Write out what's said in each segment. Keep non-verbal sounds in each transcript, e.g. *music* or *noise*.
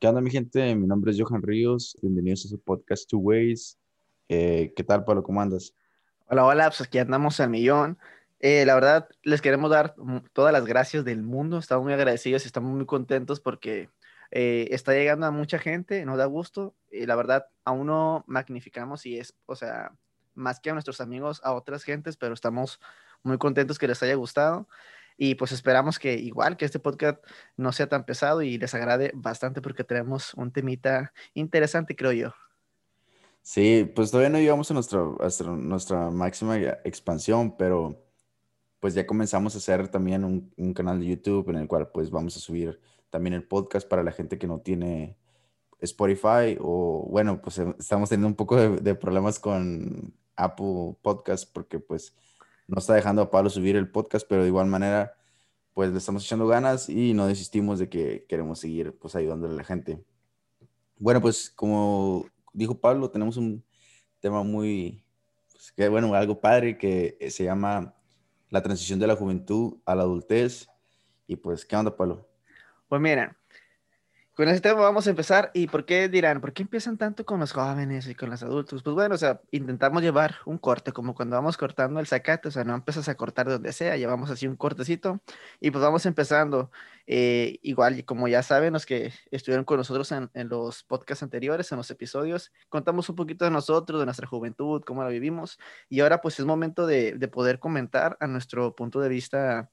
¿Qué onda, mi gente? Mi nombre es Johan Ríos. Bienvenidos a su podcast Two Ways. Eh, ¿Qué tal, Pablo? ¿Cómo andas? Hola, hola, pues aquí andamos al millón. Eh, la verdad, les queremos dar todas las gracias del mundo. Estamos muy agradecidos y estamos muy contentos porque eh, está llegando a mucha gente, nos da gusto. Y la verdad, aún no magnificamos y es, o sea, más que a nuestros amigos, a otras gentes, pero estamos muy contentos que les haya gustado. Y pues esperamos que igual que este podcast no sea tan pesado y les agrade bastante porque tenemos un temita interesante, creo yo. Sí, pues todavía no llegamos a, nuestro, nuestra máxima expansión, pero pues ya comenzamos a hacer también un, canal de YouTube en el cual pues vamos a subir también el podcast para la gente que no tiene Spotify o bueno, pues eh, estamos teniendo un poco de, de problemas con Apple Podcast porque pues no está dejando a Pablo subir el podcast, pero de igual manera, pues le estamos echando ganas y no desistimos de que queremos seguir pues ayudándole a la gente. Bueno, pues como dijo Pablo, tenemos un tema muy, pues, que, bueno, algo padre que se llama la transición de la juventud a la adultez. Y pues, ¿qué onda, Pablo? Pues mira, con ese tema vamos a empezar. ¿Y por qué dirán? ¿Por qué empiezan tanto con los jóvenes y con los adultos? Pues bueno, o sea, intentamos llevar un corte, como cuando vamos cortando el zacate, o sea, no empiezas a cortar donde sea, llevamos así un cortecito y pues vamos empezando. Eh, igual, como ya saben, los que estuvieron con nosotros en, en, los podcasts anteriores, en los episodios, contamos un poquito de nosotros, de nuestra juventud, cómo la vivimos y ahora pues es momento de, de poder comentar a nuestro punto de vista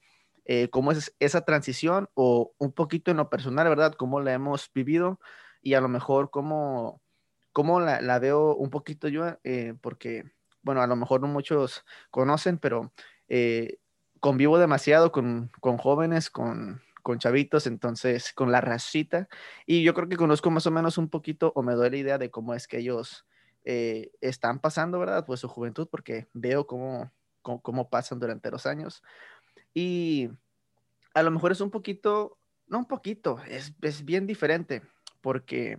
eh, cómo es esa transición o un poquito en lo personal, ¿verdad? Cómo la hemos vivido y a lo mejor cómo, cómo la, la veo un poquito yo, eh, porque, bueno, a lo mejor no muchos conocen, pero eh, convivo demasiado con, con jóvenes, con, con chavitos, entonces con la racita, y yo creo que conozco más o menos un poquito o me doy la idea de cómo es que ellos están pasando, ¿verdad? Pues su juventud, porque veo cómo, cómo, cómo pasan durante los años. Y a lo mejor es un poquito, no un poquito, es, es bien diferente, porque,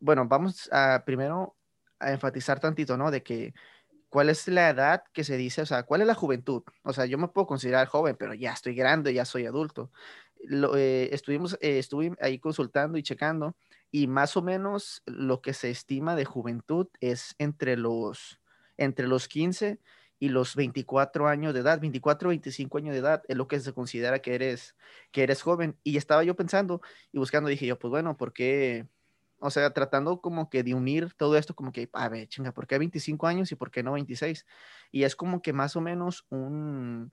bueno, vamos a primero a enfatizar tantito, ¿no? De que cuál es la edad que se dice, o sea, cuál es la juventud. O sea, yo me puedo considerar joven, pero ya estoy grande, ya soy adulto. Lo, eh, estuvimos, eh, estuve ahí consultando y checando y más o menos lo que se estima de juventud es entre los, entre los 15 y los 24 años de edad, 24, 25 años de edad es lo que se considera que eres, que eres joven. Y estaba yo pensando y buscando, dije yo, pues bueno, ¿por qué? O sea, tratando como que de unir todo esto, como que, a ver, chinga, ¿por qué 25 años y por qué no 26? Y es como que más o menos un,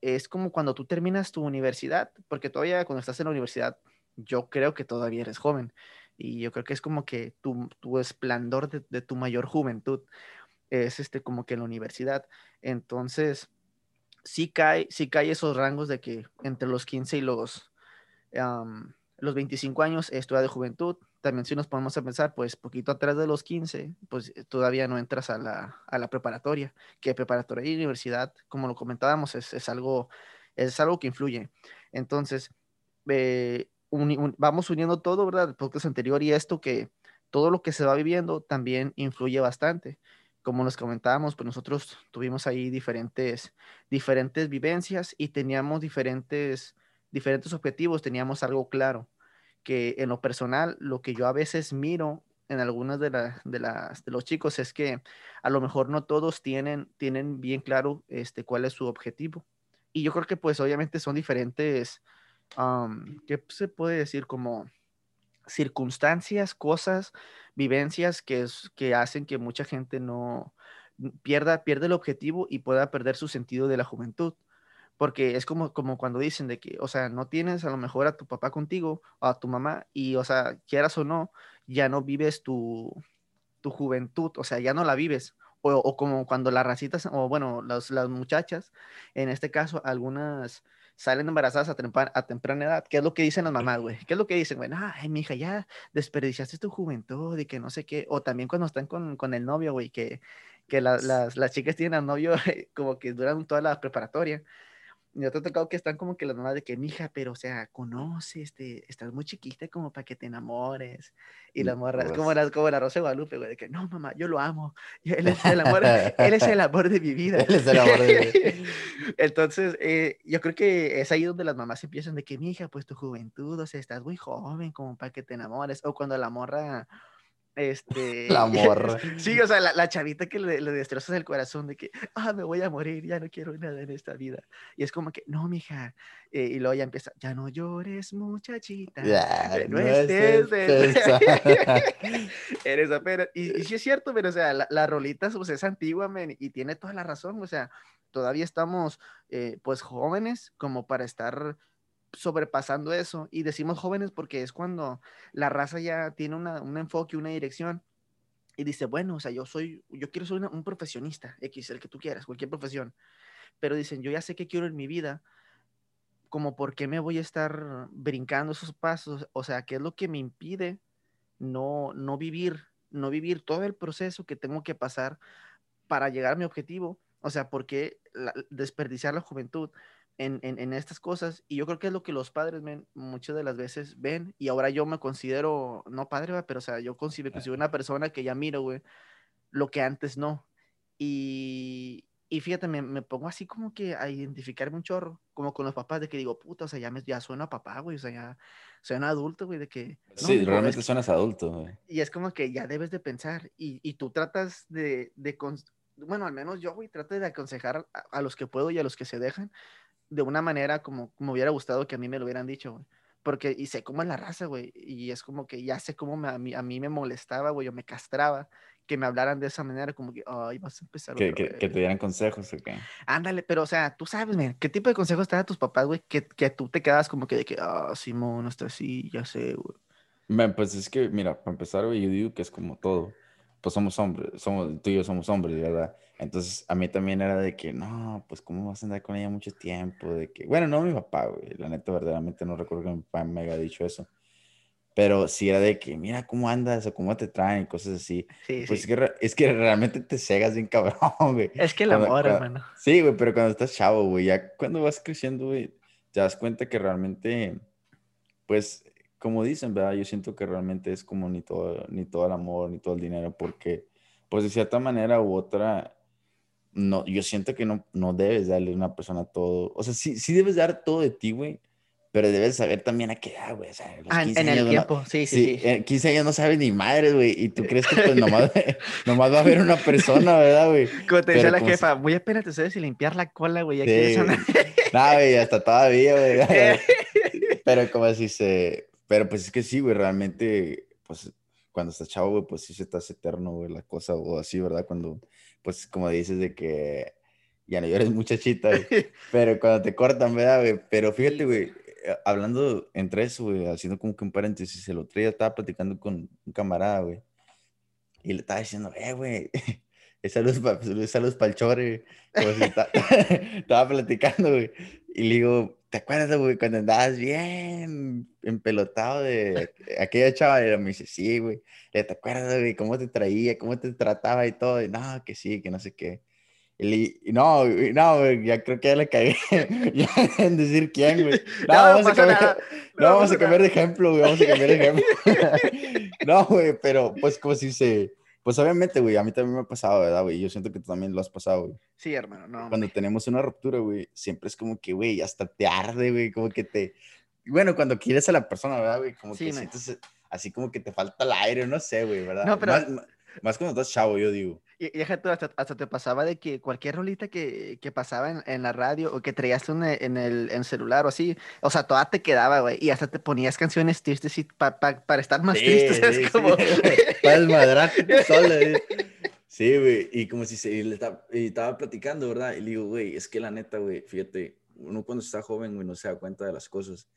es como cuando tú terminas tu universidad, porque todavía cuando estás en la universidad, yo creo que todavía eres joven. Y yo creo que es como que tu, tu esplendor de, de tu mayor juventud es este como que en la universidad. Entonces, sí cae, sí cae esos rangos de que entre los 15 y los, los 25 años es de juventud. También si nos ponemos a pensar, pues poquito atrás de los 15, pues eh, todavía no entras a la, a la preparatoria, que preparatoria y universidad, como lo comentábamos, es, es algo, es algo que influye. Entonces, eh, vamos uniendo todo, ¿verdad? El podcast anterior y esto que todo lo que se va viviendo también influye bastante como nos comentábamos, pues nosotros tuvimos ahí diferentes, diferentes vivencias y teníamos diferentes, diferentes objetivos, teníamos algo claro, que en lo personal, lo que yo a veces miro en algunas de, de, las, de los chicos es que a lo mejor no todos tienen, tienen bien claro este, cuál es su objetivo. Y yo creo que pues obviamente son diferentes, ¿qué se puede decir? Como circunstancias, cosas, vivencias que, es, que hacen que mucha gente no pierda, pierda el objetivo y pueda perder su sentido de la juventud. Porque es como, como cuando dicen de que, o sea, no tienes a lo mejor a tu papá contigo o a tu mamá y, o sea, quieras o no, ya no vives tu, tu juventud, o sea, ya no la vives. O, o como cuando las racitas, o bueno, las, las muchachas, en este caso, algunas salen embarazadas a, a, temprana edad. ¿Qué es lo que dicen las mamás, güey? ¿Qué es lo que dicen, güey? Ay, mi hija, ya desperdiciaste tu juventud y que no sé qué. O también cuando están con, con el novio, güey, que, que la, las, las, chicas tienen al novio *laughs* como que duran toda la preparatoria. Ya te ha tocado que están como que las mamás de que, mija, pero o sea, conoce, este, estás muy chiquita como para que te enamores. Y la morra, es como Pues. la, como la Rosa de Guadalupe, güey, de que, no, mamá, yo lo amo. *laughs* Él es el amor, él es el *laughs* amor de mi vida. Él es el amor de *laughs* Entonces, eh, yo creo que es ahí donde las mamás empiezan de que, mija, pues tu juventud, o sea, estás muy joven como para que te enamores. O cuando la morra, este... La *laughs* morra. Sí, o sea, la, la chavita que le, le destrozas el corazón de que, ah, me voy a morir, ya no quiero nada en esta vida. Y es como que, no, mija. Eh, y luego ya empieza, ya no llores, muchachita. Ya, no no estés estés de-. Eres apenas. Y, y sí es cierto, pero o sea, la, la rolita pues, es antigua, men, y tiene toda la razón. O sea, todavía estamos eh, pues jóvenes como para estar sobrepasando eso. Y decimos jóvenes porque es cuando la raza ya tiene una, un enfoque, una dirección. Y dice, bueno, o sea, yo soy, yo quiero ser una- un profesionista, X, el que tú quieras, cualquier profesión. Pero dicen, yo ya sé qué quiero en mi vida, como por qué me voy a estar brincando esos pasos, o sea, qué es lo que me impide no, no vivir, no vivir todo el proceso que tengo que pasar para llegar a mi objetivo. O sea, ¿por qué desperdiciar la juventud en, en- en estas cosas? Y yo creo que es lo que los padres ven, muchas de las veces ven. Y ahora yo me considero, no padre, ¿va? pero o sea, yo considero, considero una persona que ya miro, güey, lo que antes no. Y, y fíjate, me, me pongo así como que a identificarme un chorro, como con los papás, de que digo, puta, o sea, ya, me, ya sueno a papá, güey, o sea, ya un adulto, güey, de que... no, Sí, realmente que- suenas adulto, güey. y es como que ya debes de pensar y, y tú tratas de, de bueno, al menos yo, güey, trato de aconsejar a, a los que puedo y a los que se dejan de una manera como me hubiera gustado que a mí me lo hubieran dicho, güey. Porque, y sé cómo es la raza, güey, y es como que ya sé cómo me- a, mí, a mí me molestaba, güey, o me castraba que me hablaran de esa manera, como que, ay, vas a empezar Que, que, que vez". te dieran consejos, ¿o qué? Ándale, pero, o sea, tú sabes, men, ¿qué tipo de consejos te dan tus papás, güey? Que, que tú te quedas como que de que, ah, Simón, está así, ya sé, güey. Man, pues es que, mira, para empezar, güey, yo digo que es como todo. Pues somos hombres, somos, tú y yo somos hombres, ¿verdad? Entonces, a mí también era de que, no, pues, ¿cómo vas a andar con ella mucho tiempo? De que, bueno, no mi papá, güey, la neta, verdaderamente no recuerdo que mi papá me haya dicho eso. Pero sí era de que, mira cómo andas o cómo te traen, cosas así. Sí, Pues sí. es que, es que realmente te cegas bien cabrón, *laughs* güey. Es que el Cuando- amor, cuando- hermano. Sí, güey, pero cuando estás chavo, güey, ya cuando vas creciendo, güey, te das cuenta que realmente, pues, como dicen, ¿verdad? Yo siento que realmente es como ni todo, ni todo el amor, ni todo el dinero, porque, pues, de cierta manera u otra, no, yo siento que no, no debes darle a una persona todo, o sea, sí, sí debes dar todo de ti, güey, pero debes saber también a qué edad, güey, o sea, a Ah, en, 15 en años el no- tiempo, sí, sí, Sí, sí. en 15 años no sabes ni madre, güey, y tú crees que pues *laughs* nomás, *laughs* nomás va a haber una persona, ¿verdad, güey? Como te decía la como si- jefa, muy apenas te sabes si limpiar la cola, güey. Ya Sí, güey. No, güey, hasta todavía, güey. *laughs* Pero como así se... Pero pues es que sí, güey, realmente, pues cuando estás chavo, güey, pues sí se te hace eterno, güey, la cosa, o así, ¿verdad? Cuando, pues como dices de que ya no llores *laughs* muchachita, güey. *laughs* Pero cuando te cortan, ¿verdad, güey? Pero fíjate, güey, eh, hablando entre eso, güey, haciendo como que un paréntesis, el otro día estaba platicando con un camarada, güey, y le estaba diciendo, eh, güey, *laughs* saludos para saludos el chore, güey. Como si está- estaba platicando, güey, y le digo, ¿te acuerdas, güey, cuando andabas bien empelotado de aquella chava? Y me dice, sí, güey, Le, ¿te acuerdas, güey, cómo te traía, cómo te trataba y todo? Y no, que sí, que no sé qué. Y le- no, no, güey, ya creo que ya le cagué. *laughs* en decir quién, güey. *laughs* No, No, vamos, a cambiar, *laughs* no, no vamos a cambiar de ejemplo, güey, vamos a cambiar de ejemplo. no, güey, pero pues como si se... Pues obviamente, güey, a mí también me ha pasado, ¿verdad, güey? Yo siento que tú también lo has pasado, güey. Sí, hermano, no. Cuando tenemos una ruptura, güey, siempre es como que, güey, hasta te arde, güey, como que te... Bueno, cuando quieres a la persona, ¿verdad, güey? Como Sí, que sientes así como que te falta el aire, no sé, güey, ¿verdad? No, pero- Más, más- cuando estás chavo, yo digo. Y, y hasta, hasta te pasaba de que cualquier rolita que, que pasaba en, en la radio o que traías una en el en celular o así, o sea, toda te quedaba, güey, y hasta te ponías canciones tristes y pa- pa- para estar más Sí, tristes, *laughs* sí, es como... sí. *laughs* Para desmadrarte tú sola, güey. Sí, güey, y como si se y le estaba, y estaba platicando, ¿verdad? Y le digo, güey, es que la neta, güey, fíjate, uno cuando está joven, güey, no se da cuenta de las cosas,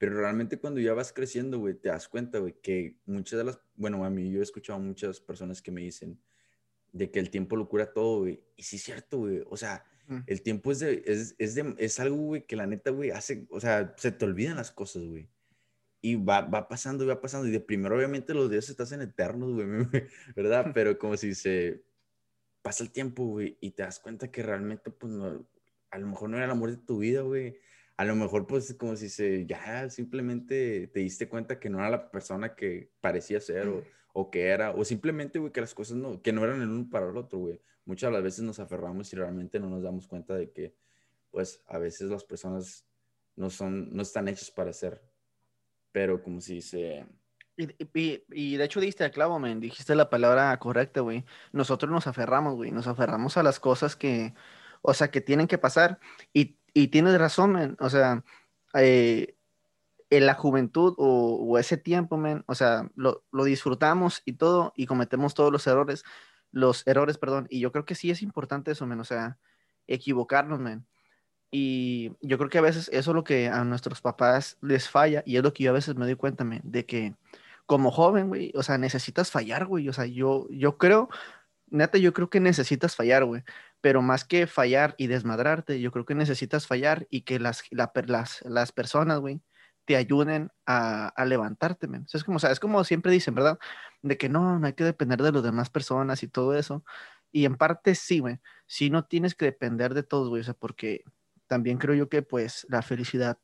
pero realmente cuando ya vas creciendo, güey, te das cuenta, güey, que muchas de las, bueno, a mí yo he escuchado muchas personas que me dicen de que el tiempo lo cura todo, güey, y sí es cierto, güey, o sea, el tiempo es, de, es, es, de, es algo, güey, que la neta, güey, hace, o sea, se te olvidan las cosas, güey. Y va, va pasando y va pasando. Y de primero, obviamente, los días te hacen eternos, güey, *laughs* ¿verdad? Pero como si se pasa el tiempo, güey, y te das cuenta que realmente, pues, no, a lo mejor no era el amor de tu vida, güey. A lo mejor, pues, como si se, ya simplemente te diste cuenta que no era la persona que parecía ser o, o que era, o simplemente, güey, que las cosas no, que no eran el uno para el otro, güey. Muchas de las veces nos aferramos y realmente no nos damos cuenta de que, pues, a veces las personas no son, no están hechas para ser. Pero como si se, y, y, de hecho diste a clavo, men, dijiste la palabra correcta, güey. Nosotros nos aferramos, güey, nos aferramos a las cosas que, o sea, que tienen que pasar. Y, y tienes razón, men, o sea, eh, en la juventud o, o, ese tiempo, men, o sea, lo, lo, disfrutamos y todo, y cometemos todos los errores, los errores, perdón, y yo creo que sí es importante eso, men, o sea, equivocarnos, men. Y yo creo que a veces eso es lo que a nuestros papás les falla, y es lo que yo a veces me doy cuenta, men, de que como joven, güey, o sea, necesitas fallar, güey, o sea, yo, yo creo, neta, yo creo que necesitas fallar, güey, pero más que fallar y desmadrarte, yo creo que necesitas fallar y que las, las, las personas, güey, te ayuden a, a levantarte. O sea, es como, o sea, es como siempre dicen, ¿verdad? De que no, no hay que depender de las demás personas y todo eso. Y en parte sí, güey, sí no tienes que depender de todos, güey, o sea, porque también creo yo que pues la felicidad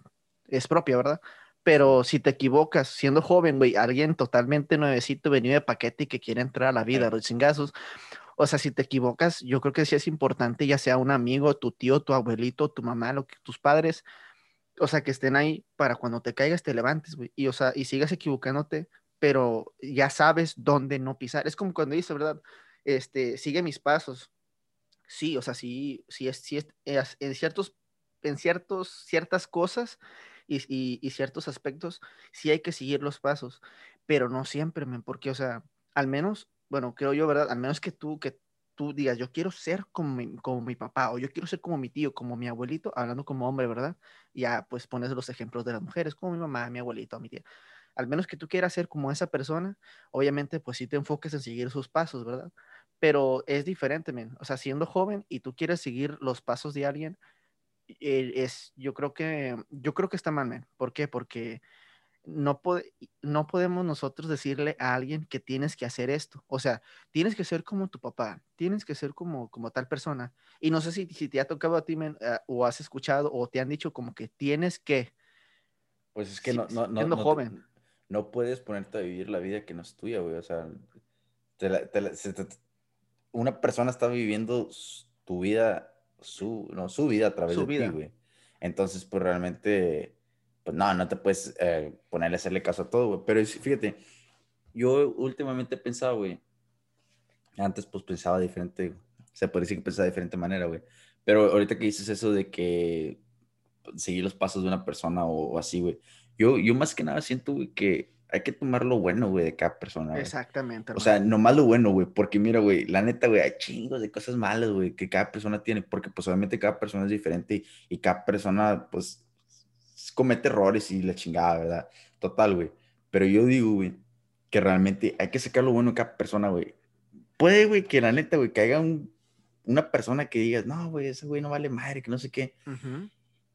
es propia, ¿verdad? pero si te equivocas siendo joven, güey, alguien totalmente nuevecito, venido de paquete y que quiere entrar a la vida, los chingazos. O sea, si te equivocas, yo creo que sí es importante, ya sea un amigo, tu tío, tu abuelito, tu mamá, lo que, tus padres, o sea, que estén ahí para cuando te caigas te levantes, güey, y, o sea, y sigas equivocándote, pero ya sabes dónde no pisar. Es como cuando dice, ¿verdad? Este, sigue mis pasos. Sí, o sea, sí, sí es, sí es, en ciertos, en ciertos, ciertas cosas, y, ciertos aspectos, sí hay que seguir los pasos, pero no siempre, porque, o sea, al menos, bueno, creo yo, ¿verdad? Al menos que tú, que tú digas, yo quiero ser como mi, como mi papá, o yo quiero ser como mi tío, como mi abuelito, hablando como hombre, ¿verdad? Ya, pues pones los ejemplos de las mujeres, como mi mamá, mi abuelito, mi tía. Al menos que tú quieras ser como esa persona, obviamente, pues sí te enfoques en seguir sus pasos, ¿verdad? Pero es diferente, men. O sea, siendo joven y tú quieres seguir los pasos de alguien, eh, es, yo creo que, yo creo que está mal, ¿Por qué? Porque no, no podemos nosotros decirle a alguien que tienes que hacer esto. O sea, tienes que ser como tu papá, tienes que ser como, como tal persona. Y no sé si, si te ha tocado a ti, eh, o has escuchado, o te han dicho como que tienes que. Pues es que no, no, no, no, joven. no puedes ponerte a vivir la vida que no es tuya, güey. O sea, una persona está viviendo tu vida su, no, su vida a través de vida. ti, güey. Entonces, pues realmente, pues no, no te puedes eh, ponerle a hacerle caso a todo, güey. Pero fíjate, yo últimamente he pensado, güey, antes pues pensaba diferente, se puede decir que pensaba de diferente manera, güey. Pero ahorita que dices eso de que seguir los pasos de una persona o, o así, güey, yo, yo más que nada siento, güey, que hay que tomar lo bueno, güey, de cada persona. Exactamente. O sea, nomás lo bueno, güey, porque mira, güey, la neta, güey, hay chingos de cosas malas, güey, que cada persona tiene, porque pues obviamente cada persona es diferente y, cada persona, pues, comete errores y la chingada, ¿verdad? Total, güey. Pero yo digo, güey, que realmente hay que sacar lo bueno de cada persona, güey. Puede, güey, que la neta, güey, que haya una persona que digas, no, güey, ese güey no vale madre, que no sé qué.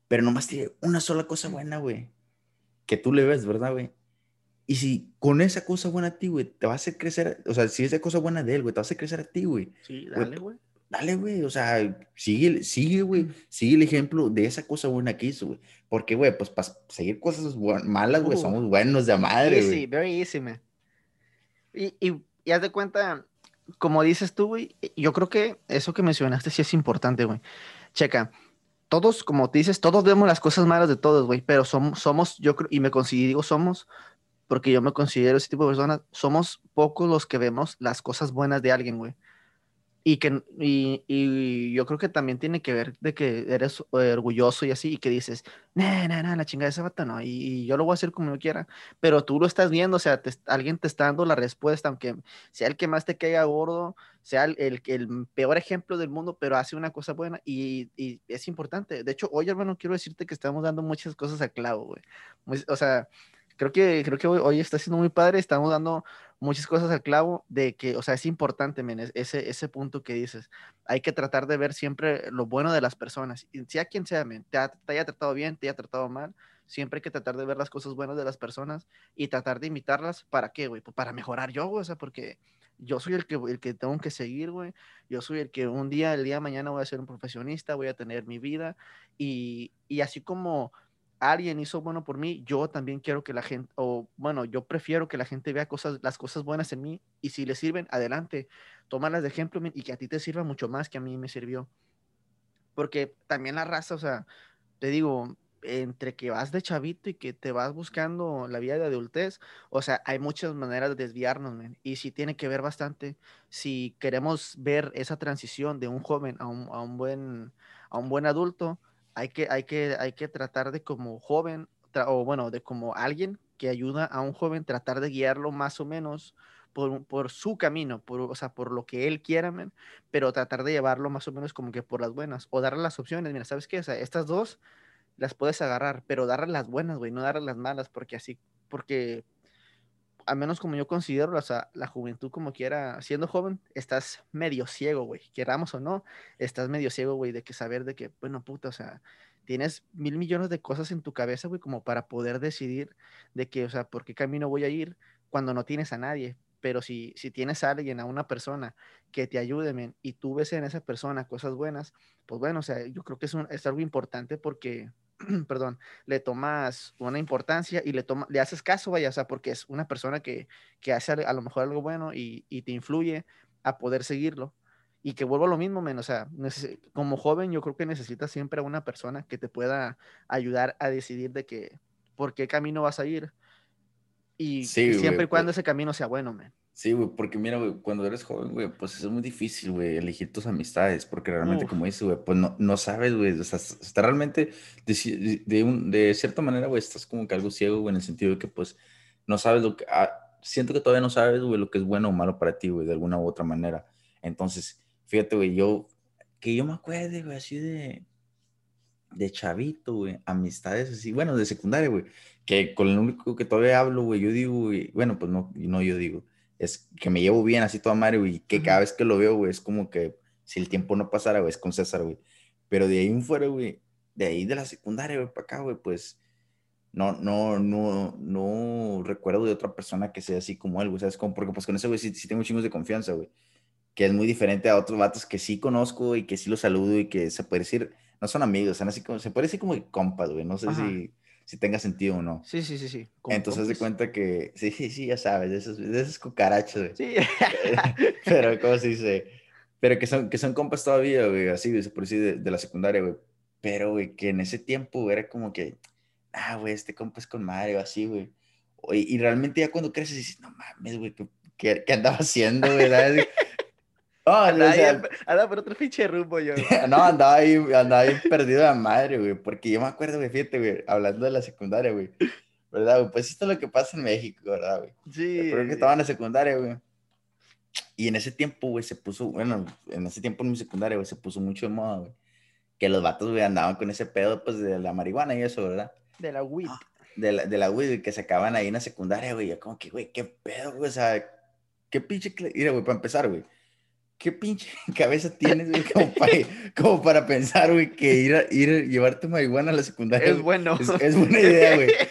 Pero nomás tiene una sola cosa buena, güey. Que tú le ves, ¿verdad, güey? Y si con esa cosa buena a ti, güey, te va a hacer crecer, o sea, si esa cosa buena de él, güey, te va a hacer crecer a ti, güey. Sí, dale, güey. Dale, güey, o sea, sigue, sigue, güey, sigue el ejemplo de esa cosa buena que hizo, güey. Porque, güey, pues para seguir cosas malas, güey, uh, somos buenos de madre, güey. Sí, very easy, man. Y, y, y haz de cuenta, como dices tú, güey, yo creo que eso que mencionaste sí es importante, güey. Checa, todos, como te dices, todos vemos las cosas malas de todos, güey, pero somos, somos, yo creo, y me considero, somos porque yo me considero ese tipo de persona, somos pocos los que vemos las cosas buenas de alguien, güey. Y, que, y, y, yo creo que también tiene que ver de que eres orgulloso y así, y que dices, no, no, no, la chingada de vato no, y, yo lo voy a hacer como yo quiera, pero tú lo estás viendo, o sea, alguien te está dando la respuesta, aunque sea el que más te caiga gordo, sea el, el, el peor ejemplo del mundo, pero hace una cosa buena y, y, es importante. De hecho, hoy, hermano, quiero decirte que estamos dando muchas cosas a clavo, güey. O sea, creo que, creo que hoy, está siendo muy padre, estamos dando muchas cosas al clavo de que, o sea, es importante, men, ese, ese punto que dices. Hay que tratar de ver siempre lo bueno de las personas, sea quien sea, men, te, haya tratado bien, te haya tratado mal, siempre hay que tratar de ver las cosas buenas de las personas y tratar de imitarlas, ¿para qué, güey? Pues para mejorar yo, güey, o sea, porque yo soy el que, el que tengo que seguir, güey. Yo soy el que un día, el día de mañana voy a ser un profesionista, voy a tener mi vida. Y, y así como alguien hizo bueno por mí, yo también quiero que la gente, o bueno, yo prefiero que la gente vea cosas, las cosas buenas en mí y si le sirven, adelante, tómalas de ejemplo y que a ti te sirva mucho más que a mí me sirvió. Porque también la raza, o sea, te digo, entre que vas de chavito y que te vas buscando la vida de adultez, o sea, hay muchas maneras de desviarnos, y sí tiene que ver bastante si queremos ver esa transición de un joven a un, a un buen, a un buen adulto, hay que, hay que, hay que tratar de como joven, o bueno, de como alguien que ayuda a un joven, tratar de guiarlo más o menos por, por su camino, o sea, por lo que él quiera, pero tratar de llevarlo más o menos como que por las buenas, o darle las opciones, mira, ¿sabes qué? O sea, estas dos las puedes agarrar, pero darle las buenas, güey, no darle las malas, porque así, porque al menos como yo considero, o sea, la juventud como quiera, siendo joven, estás medio ciego, güey, queramos o no, estás medio ciego, güey, de que saber de que, bueno, puta, o sea, tienes mil millones de cosas en tu cabeza, güey, como para poder decidir de que, o sea, por qué camino voy a ir cuando no tienes a nadie. Pero si, si tienes a alguien, a una persona que te ayude, men, y tú ves en esa persona cosas buenas, pues bueno, o sea, yo creo que es, es algo importante porque *clears throat* perdón, le tomas una importancia y le, toma, le haces caso, vaya, o sea, porque es una persona que, que hace a lo mejor algo bueno y, y, te influye a poder seguirlo. Y que vuelvo a lo mismo, men, o sea, como joven yo creo que necesitas siempre a una persona que te pueda ayudar a decidir de que, por qué camino vas a ir. Y, siempre y cuando ese camino sea bueno, men. Sí, güey, porque mira, güey, cuando eres joven, güey, pues es muy difícil, güey, elegir tus amistades, porque realmente, como dices, güey, pues no, no sabes, güey, o sea, está realmente, de, de, un, de cierta manera, güey, estás como que algo ciego, güey, en el sentido de que, pues, no sabes lo que, ah, siento que todavía no sabes, güey, lo que es bueno o malo para ti, güey, de alguna u otra manera. Entonces, fíjate, güey, yo, que yo me acuerde, güey, así de, de chavito, güey, amistades así, bueno, de secundaria, güey, que con el único que todavía hablo, güey, yo digo, güey, bueno, pues no, no yo digo, es que me llevo bien así toda madre, güey, que cada vez que lo veo, güey, es como que si el tiempo no pasara, güey, es con César, güey. Pero de ahí en fuera, güey, de ahí de la secundaria, güey, para acá, güey, pues no, no, no, no recuerdo de otra persona que sea así como él, güey, ¿sabes? Como, porque pues con ese, güey, sí, sí, tengo chingos de confianza, güey, que es muy diferente a otros vatos que sí conozco y que sí los saludo y que se puede decir, no son amigos, son así como, se puede decir como compas, güey, no sé si si tenga sentido o no. Sí, sí, sí, sí. Entonces de cuenta que, sí, sí, *laughs* sí, ya sabes, de esos, de esos cucarachos, Sí. *laughs* Pero, ¿cómo se dice? Pero que son, que son compas todavía, güey, así, por decir, de, la secundaria, güey. Pero, güey, que en ese tiempo era como que, ah, güey, este compa es con Mario, así, güey. Y, realmente ya cuando creces dices, no mames, güey, ¿qué, qué, andaba haciendo, güey? No, andaba, por otro pinche rumbo yo. *laughs* no, andaba ahí, *laughs* andaba ahí perdido de madre, güey. Porque yo me acuerdo, güey, fíjate, güey, hablando de la secundaria, güey. ¿Verdad, güey? Pues esto es lo que pasa en México, ¿verdad, güey? Sí. Creo que estaba en la secundaria, güey. Y en ese tiempo, güey, se puso, bueno, en ese tiempo en mi secundaria, güey, se puso mucho de moda, güey. Que los vatos, güey, andaban con ese pedo, pues, de la marihuana y eso, ¿verdad? De la weed. De la, de la weed, que se acaban ahí en la secundaria, güey. Yo como que, güey, qué pedo, güey, o sea, qué pinche... Mira, güey, para empezar, güey ¿qué pinche *laughs* cabeza tienes, güey, como para, pensar, güey, que ir a, ir llevarte marihuana a la secundaria? Es bueno. Es, buena idea, güey. *laughs*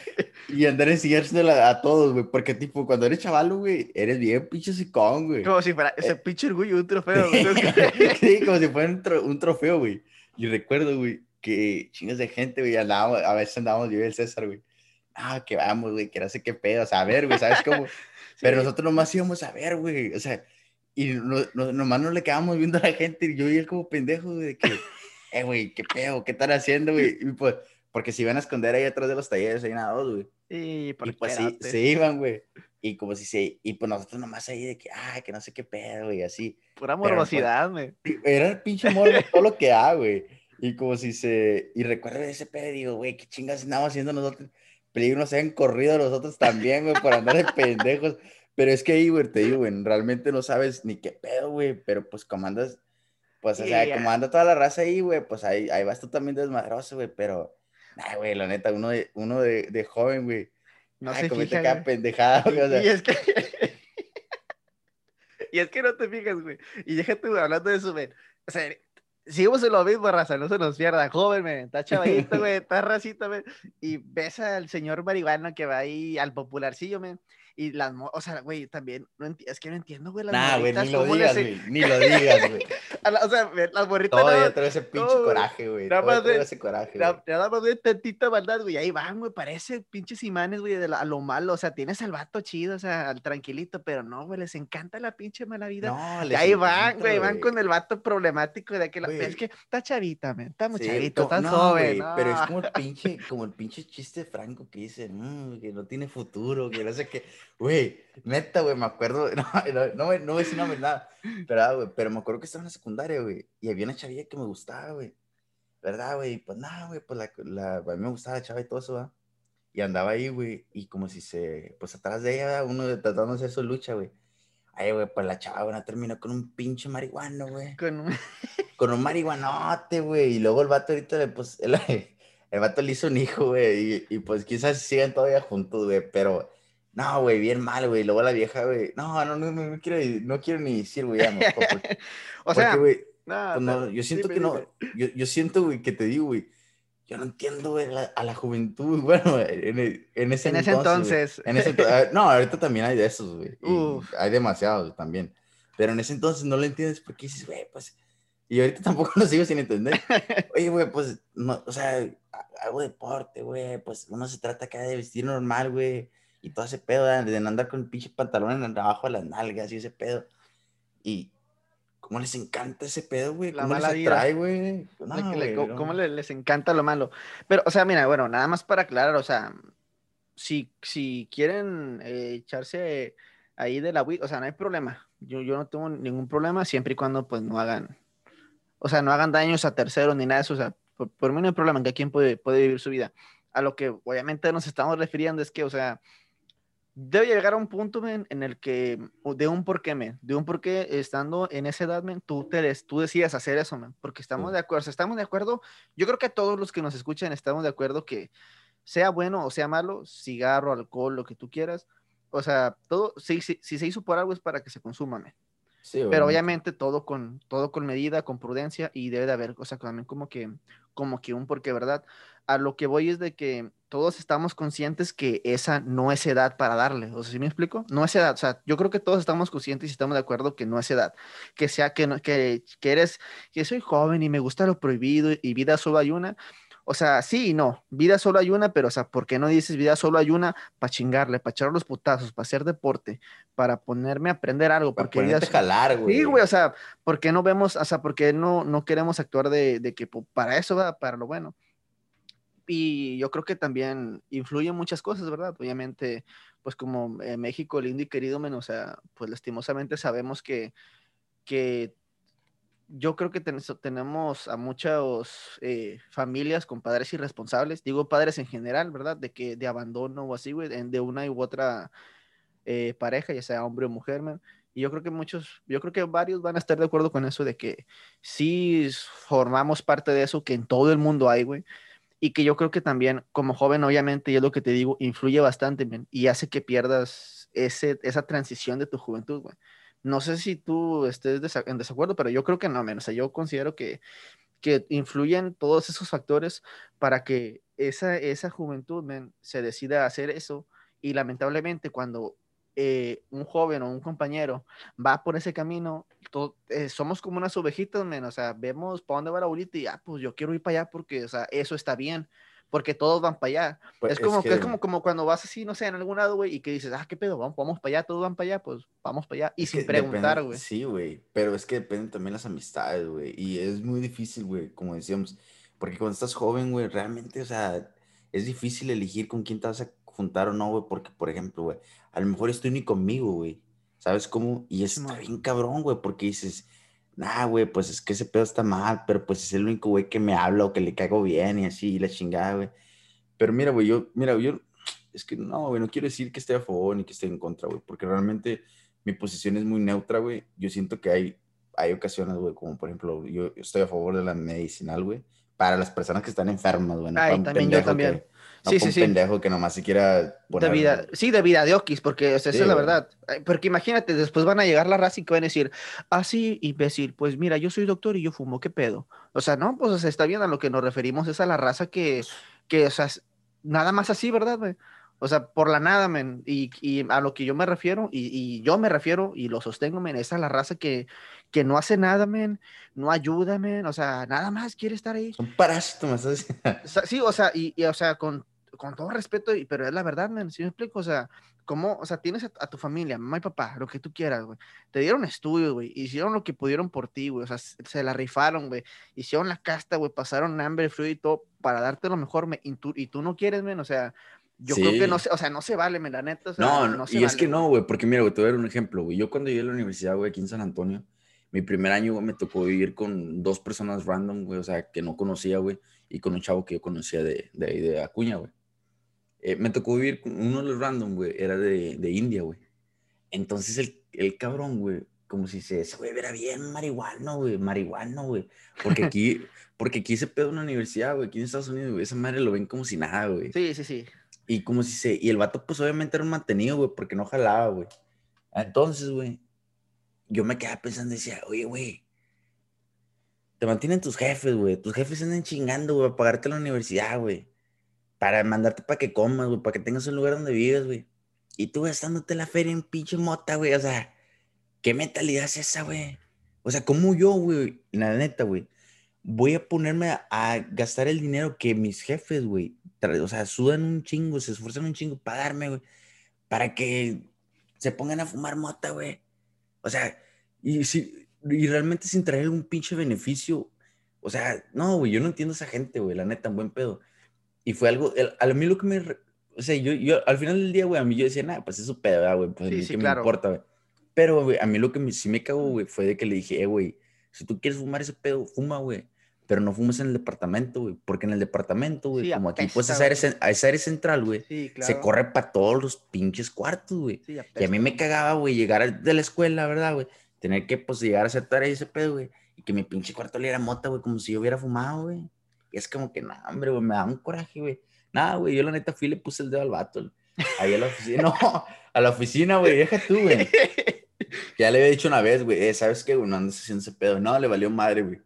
Y andar enseñársela a todos, güey, porque, tipo, cuando eres chavalo, güey, eres bien pinche sicón, güey. Como si fuera ese eh, pinche orgullo, un trofeo, *laughs* sí, como si fuera un, trofeo, güey. Y recuerdo, güey, que chingas de gente, güey, andábamos, a veces andábamos yo y el César, güey. Ah, que vamos, güey, que no sé qué pedo, o sea, a ver, güey, ¿sabes cómo? Pero nosotros nomás íbamos a ver, güey, o sea y no, no, nomás no le quedamos viendo a la gente y yo y él como pendejo, de que, *laughs* eh, güey, qué pedo, qué están haciendo, güey. Y pues, porque se iban a esconder ahí atrás de los talleres, ahí nada, güey. Y, y pues sí, se iban, güey. Y como si se, y pues nosotros nomás ahí de que, ay, que no sé qué pedo, güey, así. Pura morbosidad, güey. era el pinche morbo todo lo que ha, güey. Y como si se, y recuerdo ese pedo, digo, güey, qué chingas andamos haciendo nosotros. Peligro nos han corrido nosotros también, güey, por andar de pendejos. Pero es que ahí, güey, te digo, güey, realmente no sabes ni qué pedo, güey, pero pues como andas, pues, o sea, como anda toda la raza ahí, güey, pues ahí, ahí vas tú también desmadroso, güey, pero, ay, güey, la neta, uno de, uno de, de joven, güey, no se fija, cada pendejada, güey, o sea. Y es que... *laughs* y es que no te fijas, güey, y déjate, güey, hablando de eso, güey, o sea, seguimos en lo mismo, raza, no se nos pierda. Joven, me, está chavadito, *laughs* güey, está racita, güey. Y ves al señor marihuana que va ahí al popularcillo, güey Y las, o sea, güey, también, no es que no entiendo, güey, las Nah, güey, morritas, ni lo cómo digas, les- güey. Ni lo digas, güey. *laughs* a la- o sea, las morritas Todavía nada, traigo ese pinche no, coraje, güey. Nada más de- ese coraje, nada nada más de tantita maldad, güey, ahí van, güey, parece pinches imanes, güey, de la- a lo malo, o sea, tienes al vato chido, o sea, al tranquilito, pero no, güey, les encanta la pinche mala vida. No, Y les ahí van, güey, van con el vato problemático de aquel. Es que está chavita, man, está muy Sí, está no, joven. güey, Pero es no. como el *laughs* pinche, como el pinche chiste franco que dice, "Mm, que no tiene futuro, que no sé qué. Güey, neta, güey, me acuerdo, *laughs* no, no, no, voy a decir una verdad, pero, ah, güey, pero me acuerdo que estaba en la secundaria, güey, y había una chavilla que me gustaba, güey. ¿Verdad, güey? Pues nada, güey, pues la, la, a mí me gustaba la chava y todo eso, ¿va? Y andaba ahí, güey, y como si se, pues atrás de ella, uno tratando de hacer su lucha, güey. Ay, güey, pues la chava, güey, terminó con un pinche marihuano, güey Con un- *laughs* con un marihuanote, güey. Y luego el vato ahorita, le, pues, *laughs* el, el vato le hizo un hijo, güey. Y, y, pues quizás sigan todavía juntos, güey. Pero, no, güey, bien mal, güey. Luego la vieja, güey. No, no, no, no, quiero, no quiero ni decir, güey. *laughs* o sea, güey, pues, yo siento que no. Yo, yo siento, güey, que te digo, güey. Yo no entiendo, güey, a la juventud, *laughs* bueno, en, e- en ese entonces. En ese ento- ah, no, ahorita también hay de esos, güey. Hay demasiados también. Pero en ese entonces no lo entiendes porque dices, güey, pues. Y ahorita *laughs* tampoco lo sigo sin entender. Oye, güey, pues, no, o sea, ha- hago deporte, güey. Pues uno se trata acá de vestir normal, güey. Y todo ese pedo, de andar con pinche pantalón en abajo de las nalgas y ese pedo. Y. ¿Cómo les encanta ese pedo, güey? La ¿Cómo mala les vida. atrae, güey? No, le- güey, co- no. cómo le- les encanta lo malo. Pero, o sea, mira, bueno, nada más para aclarar, o sea, si, si quieren eh, echarse ahí de la weed, o sea, no hay problema. Yo, yo no tengo ningún problema siempre y cuando pues no hagan, o sea, no hagan daños a terceros ni nada de eso, o sea, por, por mí no hay problema, que quien puede, puede vivir su vida. A lo que obviamente nos estamos refiriendo es que, o sea, debe llegar a un punto, men, en el que, de un porqué, men, de un porqué, estando en esa edad, men, tú, te tú decidas hacer eso, men, porque estamos de acuerdo, o sea, estamos de acuerdo, yo creo que todos los que nos escuchan estamos de acuerdo que sea bueno o sea malo, cigarro, alcohol, lo que tú quieras, o sea, todo, si, si, si se hizo por algo es para que se consuma, men. Sí, Pero obviamente todo con, todo con medida, con prudencia y debe de haber, o sea, también como que, como que un porqué, ¿verdad? A lo que voy es de que todos estamos conscientes que esa no es edad para darle, o sea, ¿sí me explico? No es edad, o sea, yo creo que todos estamos conscientes y estamos de acuerdo que no es edad, que sea que, no, que, que eres, que soy joven y me gusta lo prohibido y vida solo hay una. O sea, sí y no, vida solo hay una, pero, o sea, ¿por qué no dices vida solo hay una? Para chingarle, para echar los putazos, para hacer deporte, para ponerme a aprender algo, Para porque vida jalar, güey. Sí, güey, o sea, ¿por qué no vemos, o sea, por qué no, no queremos actuar de, de que po- para eso va, para lo bueno? Y yo creo que también influyen muchas cosas, ¿verdad? Obviamente, pues como eh, México lindo y querido, men, o sea, pues lastimosamente sabemos que, que yo creo que ten- tenemos a muchas eh, familias con padres irresponsables, digo padres en general, ¿verdad? De que de abandono o así, güey, de una u otra eh, pareja, ya sea hombre o mujer, man. Y yo creo que muchos, yo creo que varios van a estar de acuerdo con eso de que sí formamos parte de eso que en todo el mundo hay, güey. Y que yo creo que también como joven, obviamente, y es lo que te digo, influye bastante, man, y hace que pierdas ese, esa transición de tu juventud, güey. No sé si tú estés en desacuerdo, pero yo creo que no, men. O sea, yo considero que, que influyen todos esos factores para que esa, esa juventud, men, se decida a hacer eso. Y lamentablemente cuando eh, un joven o un compañero va por ese camino, to- eh, somos como unas ovejitas, men. O sea, vemos para dónde va la bolita y, ah, pues yo quiero ir para allá porque, o sea, eso está bien. Porque todos van para allá. Pues, es como que, es como, como cuando vas así, no sé, en algún lado, güey, y que dices, ah, qué pedo, vamos, vamos para allá, todos van para allá, pues vamos para allá. Y Es sin preguntar, güey. Sí, güey. Pero es que dependen también las amistades, güey. Y es muy difícil, güey, como decíamos. Porque cuando estás joven, güey, realmente, o sea, es difícil elegir con quién te vas a juntar o no, güey. Porque, por ejemplo, güey, a lo mejor estoy ni conmigo, güey. ¿Sabes cómo? Y está Simón. bien cabrón, güey, porque dices, nah, güey, pues es que ese pedo está mal, pero pues es el único güey que me habla o que le caigo bien y así, y la chingada, güey. Pero mira, güey, yo, mira, yo, es que no, güey, no quiero decir que esté a favor ni que esté en contra, güey, porque realmente mi posición es muy neutra, güey. Yo siento que hay, hay ocasiones, güey, como por ejemplo, yo, yo estoy a favor de la medicinal, güey, para las personas que están enfermas, güey. No Ay, también yo también. que- no Sí, sí, un sí. pendejo que nomás se quiera De poner... vida, sí, de vida de Okis, porque o sea, Sí, esa es la verdad. Porque imagínate, después van a llegar la raza y que van a decir, ah, sí, imbécil, pues mira, yo soy doctor y yo fumo, ¿qué pedo? O sea, no, pues o sea, está bien, a lo que nos referimos es a la raza que, que o sea, nada más así, ¿verdad, güey? O sea, por la nada, men. Y, y a lo que yo me refiero, y, y, yo me refiero, y lo sostengo, men, esa es la raza que, que no hace nada, men, no ayuda, men, o sea, nada más quiere estar ahí. Un parásito, me estás diciendo. Sí, o sea, y, y o sea, con, con todo respeto, pero es la verdad, men, ¿sí me explico? O sea, ¿cómo, o sea, tienes a, tu familia, mamá y papá, lo que tú quieras, güey. Te dieron estudios, güey, hicieron lo que pudieron por ti, güey, o sea, se la rifaron, güey. Hicieron la casta, güey, pasaron hambre, frío y todo para darte lo mejor, me, y, tú, y tú no quieres, men, o sea, yo creo que no se, o sea, no se vale, men, la neta. O sea, no, no, y es que no, güey, porque mira, güey, te voy a dar un ejemplo, güey. Yo cuando llegué a la universidad, güey, aquí en San Antonio, mi primer año, güey, me tocó vivir con dos personas random, güey, o sea, que no conocía, güey, y con un chavo que yo conocía de, de ahí, de Acuña, güey. Eh, me tocó vivir con uno de los random, güey, era de, de India, güey. Entonces el, el cabrón, güey, como si se, ese güey era bien marihuano, güey, marihuano, güey. Porque aquí, *laughs* porque aquí se pedo en la universidad, güey, aquí en Estados Unidos, güey, esa madre lo ven como si nada, güey. Sí, sí, sí. Y como si se, y el vato, pues obviamente era un mantenido, güey, porque no jalaba, güey. Entonces, güey, yo me quedaba pensando y decía, oye, güey, te mantienen tus jefes, güey, tus jefes andan chingando, güey, a pagarte la universidad, güey para mandarte para que comas, güey, para que tengas un lugar donde vives, güey. Y tú gastándote la feria en pinche mota, güey. O sea, ¿qué mentalidad es esa, güey? O sea, ¿cómo yo, güey? La neta, güey. Voy a ponerme a, gastar el dinero que mis jefes, güey, o sea, sudan un chingo, se esfuerzan un chingo para darme, güey, para que se pongan a fumar mota, güey. O sea, y, si, y realmente sin traer un pinche beneficio. O sea, no, güey, yo no entiendo a esa gente, güey, la neta, en buen pedo. Y fue algo, a mí lo que me, o sea, yo, yo al final del día, güey, a mí yo decía, nada, pues eso pedo, güey, pues a mí sí, me importa, güey. Pero, güey, a mí lo que me, sí me cagó, güey, fue de que le dije, eh, güey, si tú quieres fumar ese pedo, fuma, güey. Pero no fumes en el departamento, güey. Porque en el departamento, güey, como aquí pues esa área, a esa área central, güey, se corre para todos los pinches cuartos, güey. y a mí me cagaba, güey, llegar de la escuela, ¿verdad, güey? Tener que, pues, llegar a aceptar ese pedo, güey. Y que mi pinche cuarto le era mota, güey, como si yo hubiera fumado, güey. Y es como que, no, hombre, güey, me da un coraje, güey. Nada, güey, yo la neta fui y le puse el dedo al vato. Ahí a la oficina, *laughs* no, a la oficina, güey, deja tú, güey. *laughs* Ya le había dicho una vez, güey, eh, ¿sabes qué, güey? No andas haciendo ese pedo. No, le valió madre, güey.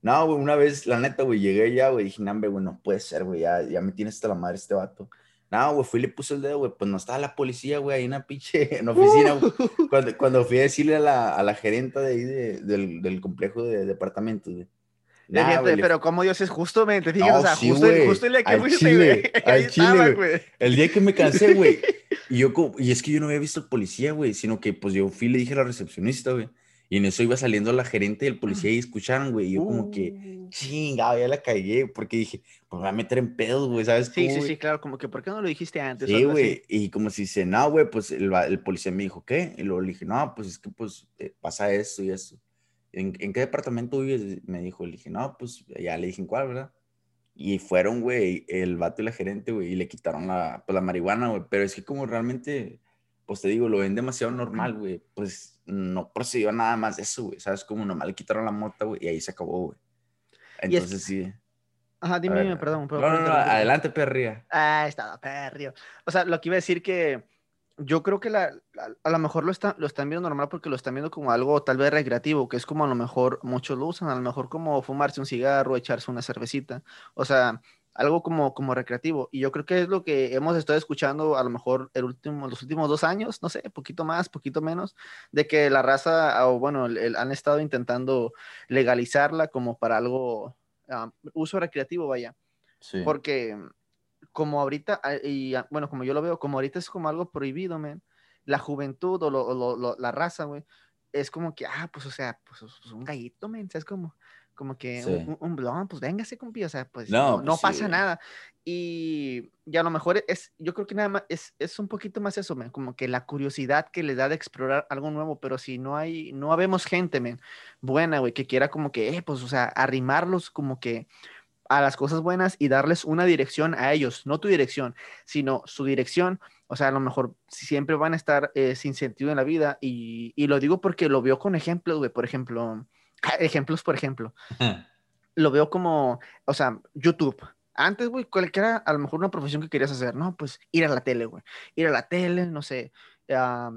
No, güey, una vez, la neta, güey, llegué ya, güey, dije, no, güey, no puede ser, güey, ya, ya me tiene hasta la madre este vato. No, güey, fui y le puse el dedo, güey, pues no estaba la policía, güey, ahí en la pinche, *laughs* en oficina, güey. Cuando, cuando, fui a decirle a la, a la gerenta de ahí de, del, del complejo de departamentos, güey pero como Dios es justo, me te fijas, o sea, justo, justo, el día que fuiste, güey. *laughs* Al chile, güey. El día que me cansé, güey. *laughs* Y yo, y es que yo no había visto al policía, güey, sino que pues yo fui y le dije a la recepcionista, güey. Y en eso iba saliendo la gerente del policía y escucharon, güey. Y yo como que, uh. chingado, ya la cagué. Porque dije, pues me voy a meter en pedos, güey, ¿sabes? Sí, sí, sí, claro. Como que, ¿por qué no lo dijiste antes? Sí, güey. Y como si dice, no, güey, pues el, el, policía me dijo, ¿qué? Y luego le dije, no, pues es que pues eh, pasa esto y eso. ¿En, qué departamento vives? Me dijo, le dije, no, pues ya le dije en cuál, ¿verdad? Y fueron, güey, el vato y la gerente, güey, y le quitaron la, pues, la marihuana, güey. Pero es que como realmente, pues te digo, lo ven demasiado normal, güey. Pues no procedió nada más de eso, güey. ¿Sabes? Como nomás le quitaron la mota, güey, y ahí se acabó, güey. Entonces sí. Ajá, dime, perdón. No, no, no, adelante, perría. Ah, estaba perrio. O sea, lo que iba a decir que yo creo que la, a, lo mejor lo, está, lo están viendo normal porque lo están viendo como algo tal vez recreativo, que es como a lo mejor muchos lo usan, a lo mejor como fumarse un cigarro, echarse una cervecita, o sea, algo como, como recreativo. Y yo creo que es lo que hemos estado escuchando a lo mejor el último, los últimos dos años, no sé, poquito más, poquito menos, de que la raza, o bueno, han estado intentando legalizarla como para algo, ah, uso recreativo, vaya. Sí. Porque como ahorita, ah, y ah, bueno, como yo lo veo, como ahorita es como algo prohibido, man, la juventud o, lo, la raza, güey, es como que, ah, pues, o sea, pues, pues un gallito, man, ¿sabes? Como, como que un, un pues véngase, compi, o sea, pues no, no, pues pasa nada. Y, y, a lo mejor es, yo creo que nada más es, es un poquito más eso, man, como que la curiosidad que le da de explorar algo nuevo, pero si no hay, no habemos gente, man, buena, güey, que quiera como que, eh, pues, o sea, arrimarlos como que a las cosas buenas y darles una dirección a ellos, no tu dirección, sino su dirección. O sea, a lo mejor siempre van a estar eh, sin sentido en la vida y, y, lo digo porque lo veo con ejemplos, güey, por ejemplo, *laughs* ejemplos, por ejemplo. lo veo como, o sea, YouTube. Antes, güey, cualquiera, a lo mejor una profesión que querías hacer, ¿no? Pues ir a la tele, güey. Ir a la tele, no sé,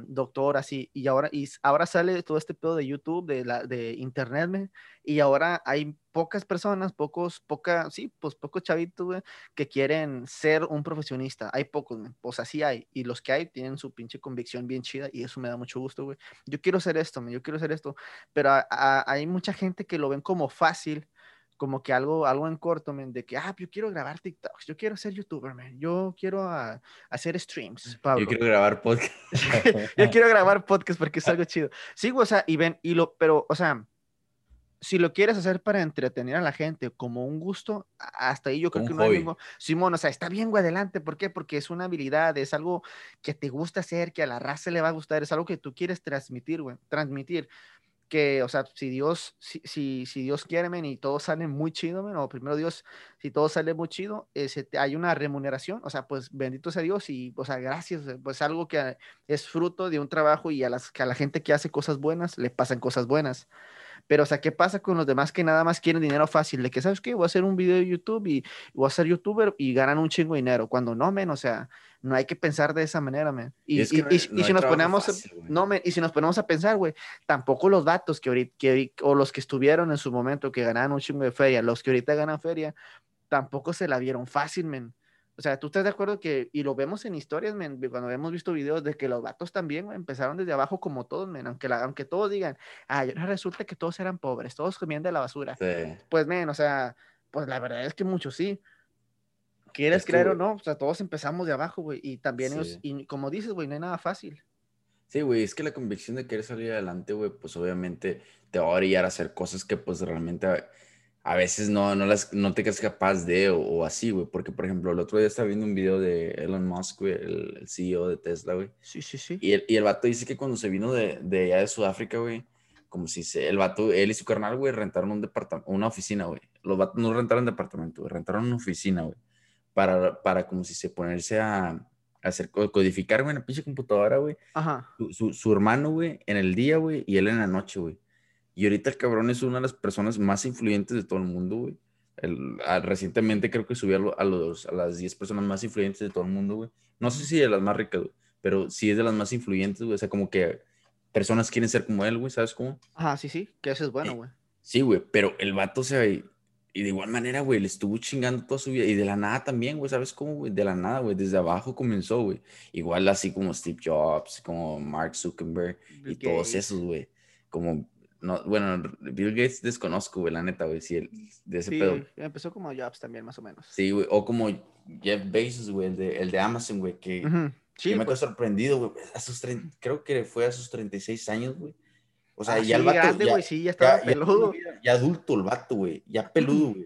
doctor, así, y ahora, y ahora sale todo este pedo de YouTube, de, la, de Internet, me, y ahora hay pocas personas, pocos, poca, sí, pues pocos chavitos, que quieren ser un profesionista. Hay pocos, pues así hay, y los que hay tienen su pinche convicción bien chida, y eso me da mucho gusto, güey. Yo quiero ser esto, yo quiero ser esto, pero hay mucha gente que lo ven como fácil, como que algo, algo en corto, men, de que, ah, yo quiero grabar TikToks, yo quiero ser youtuber, man, yo quiero ah, hacer streams, Pablo. Yo quiero grabar podcast. *laughs* yo quiero grabar podcast porque es algo chido. Sí, o sea, y ven, y lo, pero, o sea, si lo quieres hacer para entretener a la gente como un gusto, hasta ahí yo creo que no hay ningún... Simón, o sea, está bien, güey, adelante. ¿Por qué? Porque es una habilidad, es algo que te gusta hacer, que a la raza le va a gustar, es algo que tú quieres transmitir, güey, transmitir que, o sea, si Dios, si, si, si Dios quiere, men, y todo sale muy chido, men, o primero Dios, si todo sale muy chido, ese, hay una remuneración, o sea, pues bendito sea Dios y, o sea, gracias, eh, pues algo que es fruto de un trabajo y a, las, a la gente que hace cosas buenas le pasan cosas buenas. Pero, o sea, ¿qué pasa con los demás que nada más quieren dinero fácil? De que, ¿sabes qué? Voy a hacer un video de YouTube y voy a ser youtuber y ganan un chingo de dinero. Cuando no, men, o sea, no hay que pensar de esa manera, men. Y, y, si nos ponemos, no, men, y si nos ponemos a pensar, güey, tampoco los datos que ahorita, que, o los que estuvieron en su momento que ganaban un chingo de feria, los que ahorita ganan feria, tampoco se la vieron fácil, men. O sea, tú estás de acuerdo que, y lo vemos en historias, men, cuando hemos visto videos de que los vatos también empezaron desde abajo como todos, men, aunque, la, aunque todos digan, ah, resulta que todos eran pobres, todos comían de la basura. Pues, men, o sea, pues la verdad es que muchos sí. ¿Quieres creer o no? O sea, todos empezamos de abajo, güey. Y también ellos, y como dices, güey, no hay nada fácil. Sí, güey, es que la convicción de querer salir adelante, güey, pues obviamente te va a orillar a hacer cosas que pues realmente a, veces no, no, las, no te quedas capaz de o, así, güey. Porque, por ejemplo, el otro día estaba viendo un video de Elon Musk, güey, el, CEO de Tesla, güey. Sí, sí, sí. Y el, y el vato dice que cuando se vino de, de allá de Sudáfrica, güey, como si se, el vato, él y su carnal, güey, rentaron un departamento, una oficina, güey. Los vatos no rentaron departamento, güey, rentaron una oficina, güey para, para como si se ponerse a, hacer codificar, güey, en la pinche computadora, güey. Ajá. Su, su, hermano, güey, en el día, güey, y él en la noche, güey. Y ahorita el cabrón es una de las personas más influyentes de todo el mundo, güey. El, recientemente creo que subió a, los, a las 10 personas más influyentes de todo el mundo, güey. No sé si de las más ricas, güey, pero sí es de las más influyentes, güey. O sea, como que personas quieren ser como él, güey, ¿sabes cómo? Ajá, sí, sí, que eso es bueno, güey. Sí, güey, pero el vato, se y de igual manera, güey, le estuvo chingando toda su vida. Y de la nada también, güey, ¿sabes cómo, güey? De la nada, güey, desde abajo comenzó, güey. Igual así como Steve Jobs, como Mark Zuckerberg y todos esos, güey. Como, no, bueno, Bill Gates desconozco, güey, la neta, güey, sí, de ese sí, pedo. empezó como Jobs también, más o menos. Sí, güey, o como Jeff Bezos, güey, el de, el de Amazon, güey, que, sí, me quedó pues. sorprendido, güey. A sus creo que fue a sus 36 años, güey. O sea, ah, ya el vato. Grande, ya, sí, ya estaba peludo. Ya, adulto el vato, güey. Ya peludo, güey.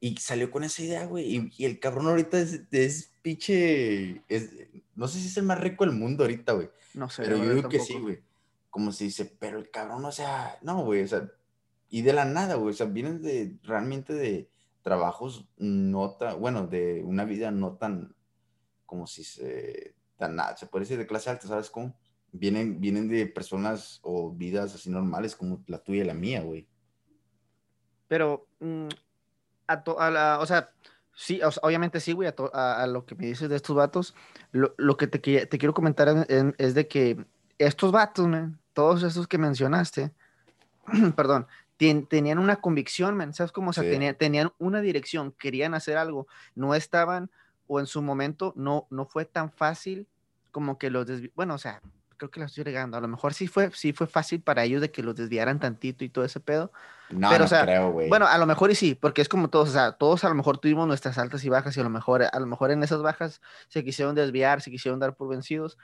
Y salió con esa idea, güey. Y, el cabrón ahorita es, es pinche. Es, no sé si es el más rico del mundo ahorita, güey. No sé. Pero yo digo que sí, güey. Como se dice, pero el cabrón, o sea, no, güey. O sea, y de la nada, güey. O sea, vienen de realmente de trabajos no tan. Bueno, de una vida no tan. Como si se. Tan nada. Se puede decir de clase alta, ¿sabes cómo? Vienen, vienen de personas o vidas así normales como la tuya y la mía, güey. Pero, mm, a, la, o sea, sí, obviamente sí, güey, a, lo que me dices de estos vatos, lo, lo que te, te, quiero comentar es de que estos vatos, man, todos esos que mencionaste, *clears throat* perdón, tenían una convicción, man, ¿sabes cómo? O sea, tenían, tenían una dirección, querían hacer algo, no estaban, o en su momento no, no fue tan fácil como que los bueno, o sea, creo que la estoy regando. A lo mejor sí fue, sí fue fácil para ellos de que los desviaran tantito y todo ese pedo. No, pero, no o sea, creo, güey. Bueno, a lo mejor y sí, porque es como todos, o sea, todos a lo mejor tuvimos nuestras altas y bajas y a lo mejor, a lo mejor en esas bajas se quisieron desviar, se quisieron dar por vencidos,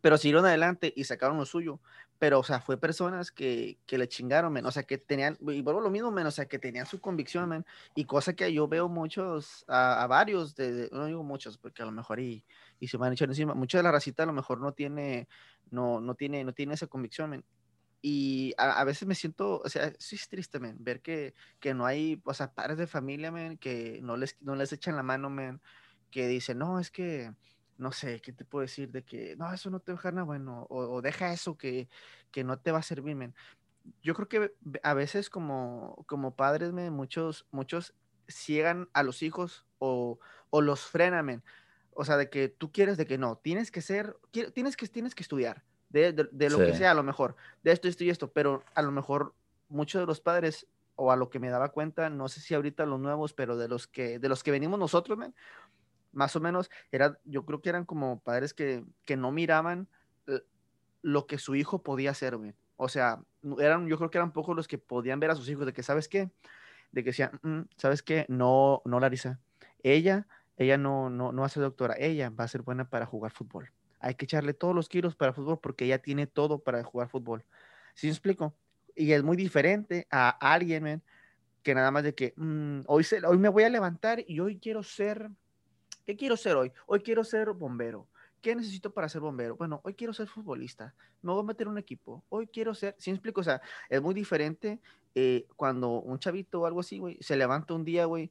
pero siguieron adelante y sacaron lo suyo. Pero, o sea, fue personas que, que le chingaron, men. o sea, que tenían, y vuelvo lo mismo, men, o sea, que tenían su convicción, y cosa que yo veo muchos, a, varios, de, no digo muchos, porque a lo mejor y, y se me han echado encima, mucha de la racita a lo mejor no tiene, no, no tiene, no tiene esa convicción. Y a, a, veces me siento, o sea, sí es triste, ver que, que no hay, o sea, padres de familia, que no les, no les echan la mano, que dicen, no, es que no sé, ¿qué te puedo decir? De que, no, eso no te va a dejar nada bueno, o, deja eso que, que, no te va a servir, men. Yo creo que a veces como, como padres, men, muchos, muchos ciegan a los hijos o, o los frenan, men. o sea, de que tú quieres, de que no, tienes que ser, tienes que, tienes que estudiar, de, de, lo que sea, a lo mejor, de esto, esto y esto, pero a lo mejor muchos de los padres, o a lo que me daba cuenta, no sé si ahorita los nuevos, pero de los que, de los que venimos nosotros, más o menos, era, yo creo que eran como padres que, que no miraban eh, lo que su hijo podía hacer, O sea, eran, yo creo que eran pocos los que podían ver a sus hijos de que, ¿sabes qué? De que decían, mm, ¿sabes qué? No, no, Larisa. Ella, ella no, no, no va doctora. Ella va a ser buena para jugar fútbol. Hay que echarle todos los kilos para fútbol porque ella tiene todo para jugar fútbol. ¿Sí me explico? Y es muy diferente a alguien, que nada más de que mm, hoy, se, hoy me voy a levantar y hoy quiero ser, ¿qué quiero ser hoy? Hoy quiero ser bombero. ¿Qué necesito para ser bombero? Bueno, hoy quiero ser futbolista. Me voy a meter en un equipo. Hoy quiero ser, ¿sí me explico? O sea, es muy diferente eh, cuando un chavito o algo así, güey, se levanta un día, güey,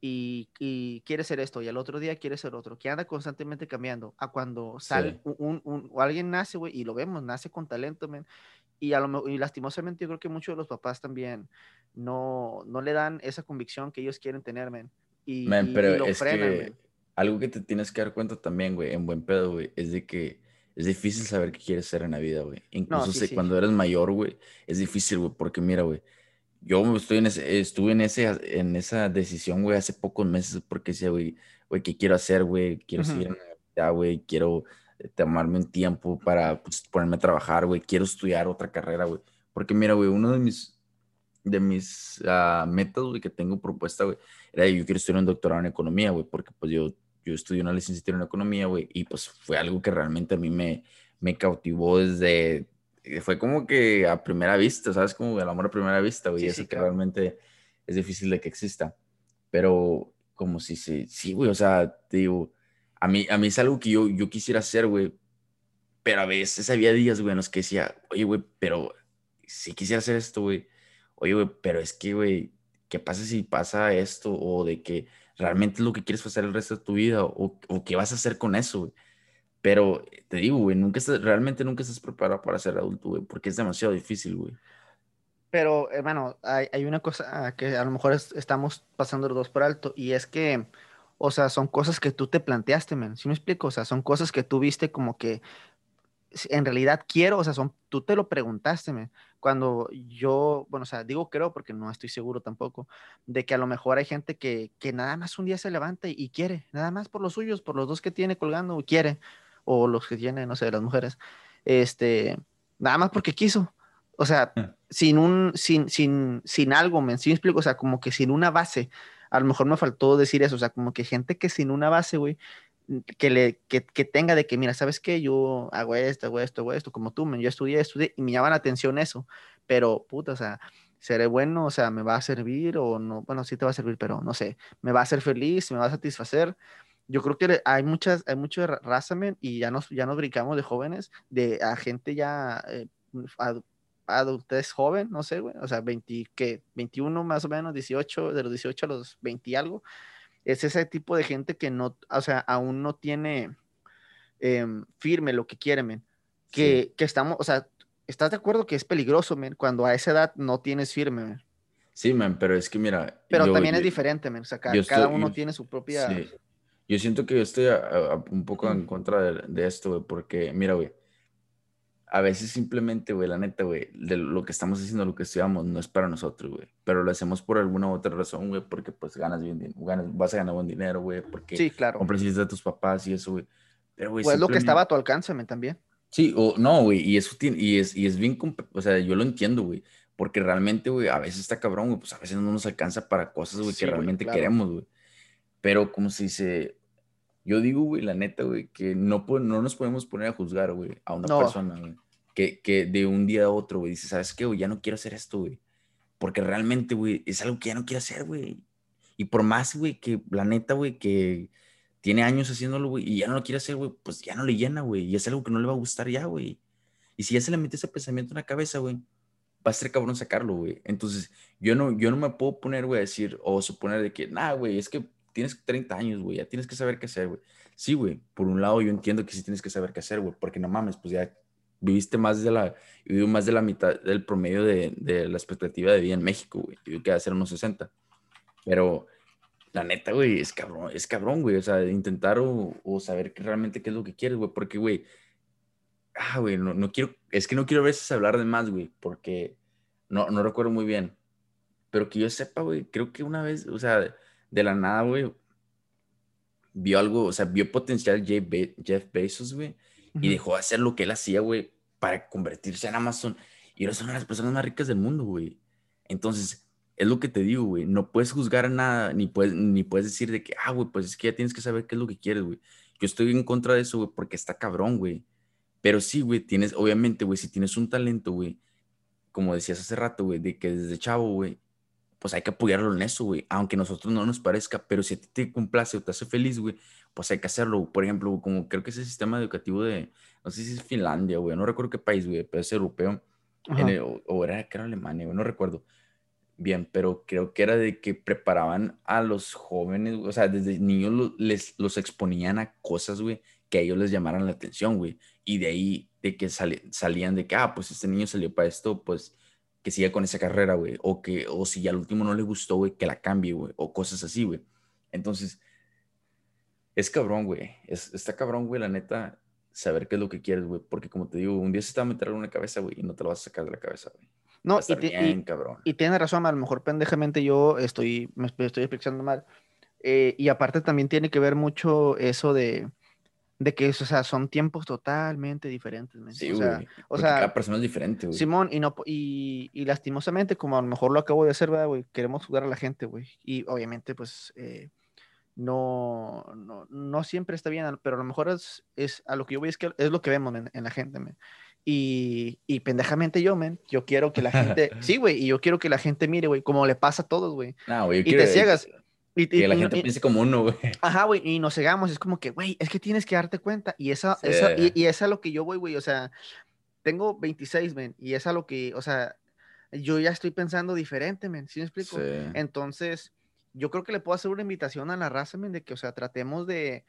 y, y, quiere ser esto, y al otro día quiere ser otro, que anda constantemente cambiando, a cuando sale un, un, o alguien nace, güey, y lo vemos, nace con talento, man, y, a lo, y lastimosamente yo creo que muchos de los papás también no, no le dan esa convicción que ellos quieren tener, man, y, pero lo es frenan, que algo que te tienes que dar cuenta también, güey, en buen pedo, güey, es de que es difícil saber qué quieres ser en la vida, güey. Incluso si cuando eres mayor, güey, es difícil, güey, porque mira, güey, yo estoy en ese, estuve en, ese, en esa decisión, güey, hace pocos meses porque decía, güey, güey, ¿qué quiero hacer, güey? Quiero seguir en la güey, quiero eh, tomarme un tiempo para pues, ponerme a trabajar, güey, quiero estudiar otra carrera, güey. Porque mira, güey, uno de mis, de mis uh, metas, güey, que tengo propuesta, güey, era yo quiero estudiar un doctorado en economía, güey, porque pues yo, yo estudié una licenciatura en economía, güey, y pues fue algo que realmente a mí me, me cautivó desde, fue como que a primera vista, ¿sabes? Como el amor a primera vista, güey. eso que realmente es difícil de que exista. Pero como si sí, sí, güey, o sea, te digo, a mí, a mí es algo que yo, yo quisiera hacer, güey. Pero a veces había días, güey, en los que decía, oye, güey, pero si quisiera hacer esto, güey. Oye, güey, pero es que, güey, ¿qué pasa si pasa esto? O de que realmente lo que quieres hacer el resto de tu vida. O, o qué vas a hacer con eso. Pero te digo, güey, nunca realmente nunca estás preparado para ser adulto, güey, porque es demasiado difícil, güey. Pero, hermano, hay, hay una cosa que a lo mejor estamos pasando los dos por alto, y es que, o sea, son cosas que tú te planteaste, man. ¿Sí me explico? O sea, son cosas que tú viste como que en realidad quiero, o sea, son, tú te lo preguntaste, man. Cuando yo, bueno, o sea, digo creo porque no estoy seguro tampoco, de que a lo mejor hay gente que, que nada más un día se levanta y, y quiere, nada más por los suyos, por los dos que tiene colgando, quiere o los que tienen, no sé, las mujeres, este, nada más porque quiso. O sea, mm. sin un, sin, sin, sin algo, me ¿sí explico? O sea, como que sin una base. A lo mejor me faltó decir eso, o sea, como que gente que sin una base, güey, que, le, que, que, tenga de que, mira, ¿sabes qué? Yo hago esto, hago esto, hago esto, como tú, yo estudié, estudié, y me llama la atención eso, pero, puta, o sea, seré bueno, o sea, me va a servir o no, bueno, sí te va a servir, pero no sé, me va a hacer feliz, me va a satisfacer, yo creo que hay muchas, hay mucho raza, y ya nos, ya nos brincamos de jóvenes, de a gente ya eh, adultez joven, no sé, güey, o sea, 20, ¿qué? 21 más o menos, 18, de los 18 a los 20 y algo. Es ese tipo de gente que no, o sea, aún no tiene em, firme lo que quiere, men. Que, que, estamos, o sea, ¿estás de acuerdo que es peligroso, men, cuando a esa edad no tienes firme, men? Sí, men, pero es que mira. Pero también es diferente, men, o sea, cada, uno tiene su propia. Yo siento que yo estoy un poco en contra de, esto, güey, porque, mira, güey, a veces simplemente, güey, la neta, güey, de lo que estamos haciendo, lo que estudiamos, no es para nosotros, güey, pero lo hacemos por alguna u otra razón, güey, porque pues ganas bien, ganas, vas a ganar buen dinero, güey, porque sí, claro. compras de tus papás y eso, güey. Pero, güey, pues lo que estaba a tu alcance, también. Sí, o no, güey, y eso tiene, y es, y es bien, o sea, yo lo entiendo, güey, porque realmente, güey, a veces está cabrón, güey, pues a veces no nos alcanza para cosas, güey, que realmente queremos, güey. Pero, como se dice, yo digo, güey, la neta, güey, que no, no nos podemos poner a juzgar, güey, a una persona, güey, que, de un día a otro, güey, dice, ¿sabes qué, güey? Ya no quiero hacer esto, güey. Porque realmente, güey, es algo que ya no quiero hacer, güey. Y por más, güey, que la neta, güey, que tiene años haciéndolo, güey, y ya no lo quiere hacer, güey, pues ya no le llena, güey. Y es algo que no le va a gustar ya, güey. Y si ya se le mete ese pensamiento en la cabeza, güey, va a ser cabrón sacarlo, güey. Entonces, yo no, yo no me puedo poner, güey, a decir o suponer de que, nah, güey, es que tienes 30 años, güey, ya tienes que saber qué hacer, güey. Sí, güey, por un lado yo entiendo que sí tienes que saber qué hacer, güey, porque no mames, pues viviste más de la, más de la mitad del promedio de, de la expectativa de vida en México, güey. Yo que hacer unos 60. Pero, la neta, güey, es cabrón, es cabrón, güey. O sea, intentar o, o saber que realmente qué es lo que quieres, güey. Porque, güey, ah, güey, no, no, quiero, es que no quiero a veces hablar de más, güey, porque no, no recuerdo muy bien. Pero que yo sepa, güey, creo que una vez, o sea, de la nada, güey, vio algo, o sea, vio potencial Jeff, Bezos, güey, y dejó de hacer lo que él hacía, güey, para convertirse en Amazon. Y ahora son una de las personas más ricas del mundo, güey. Entonces, es lo que te digo, güey, no puedes juzgar nada, ni puedes, ni puedes decir de que, ah, güey, pues es que ya tienes que saber qué es lo que quieres, güey. Yo estoy en contra de eso, güey, porque está cabrón, güey. Pero sí, güey, tienes, obviamente, güey, si tienes un talento, güey, como decías hace rato, güey, de que desde chavo, güey, pues hay que apoyarlo en eso, güey, aunque a nosotros no nos parezca, pero si a ti te complace o te hace feliz, güey, pues hay que hacerlo. Por ejemplo, como creo que es el sistema educativo de, no sé si es Finlandia, güey, no recuerdo qué país, güey, pero es europeo, o, era que era Alemania, güey, no recuerdo bien, pero creo que era de que preparaban a los jóvenes, o sea, desde niños les, los exponían a cosas, güey, que a ellos les llamaran la atención, güey. Y de ahí, de que salían de que, ah, pues este niño salió para esto, pues que siga con esa carrera, güey. O que, o si al último no le gustó, güey, que la cambie, güey. O cosas así, güey. Entonces, es cabrón, güey. Es, está cabrón, güey, la neta, saber qué es lo que quieres, güey. Porque como te digo, un día se te va a meter en una cabeza, güey, y no te lo vas a sacar de la cabeza, güey. No, y, bien, cabrón. y tiene razón, a lo mejor pendejamente yo estoy, me estoy explicando mal. Eh, y aparte también tiene que ver mucho eso de, de que, o sea, son tiempos totalmente diferentes. Sí, o sea, o sea, cada persona es diferente, güey. Simón, y, no, y, y, lastimosamente, como a lo mejor lo acabo de hacer, güey? Queremos jugar a la gente, güey. Y obviamente, pues, eh, no, no, no, siempre está bien, pero a lo mejor es, es, a lo que yo voy es que es lo que vemos en, la gente, man. Y, y pendejamente yo, men, yo quiero que la gente, *laughs* sí, güey, y yo quiero que la gente mire, güey, como le pasa a todos, güey. No, güey, y te ciegas. Y, que la gente piense como uno, güey. *laughs* Ajá, güey, y nos cegamos, es como que, güey, es que tienes que darte cuenta, y esa, esa y, y es a lo que yo voy, güey, o sea, tengo 26, men, y es a lo que, o sea, yo ya estoy pensando diferente, men, ¿sí me explico? Entonces, yo creo que le puedo hacer una invitación a la raza, men, de que, o sea, tratemos de,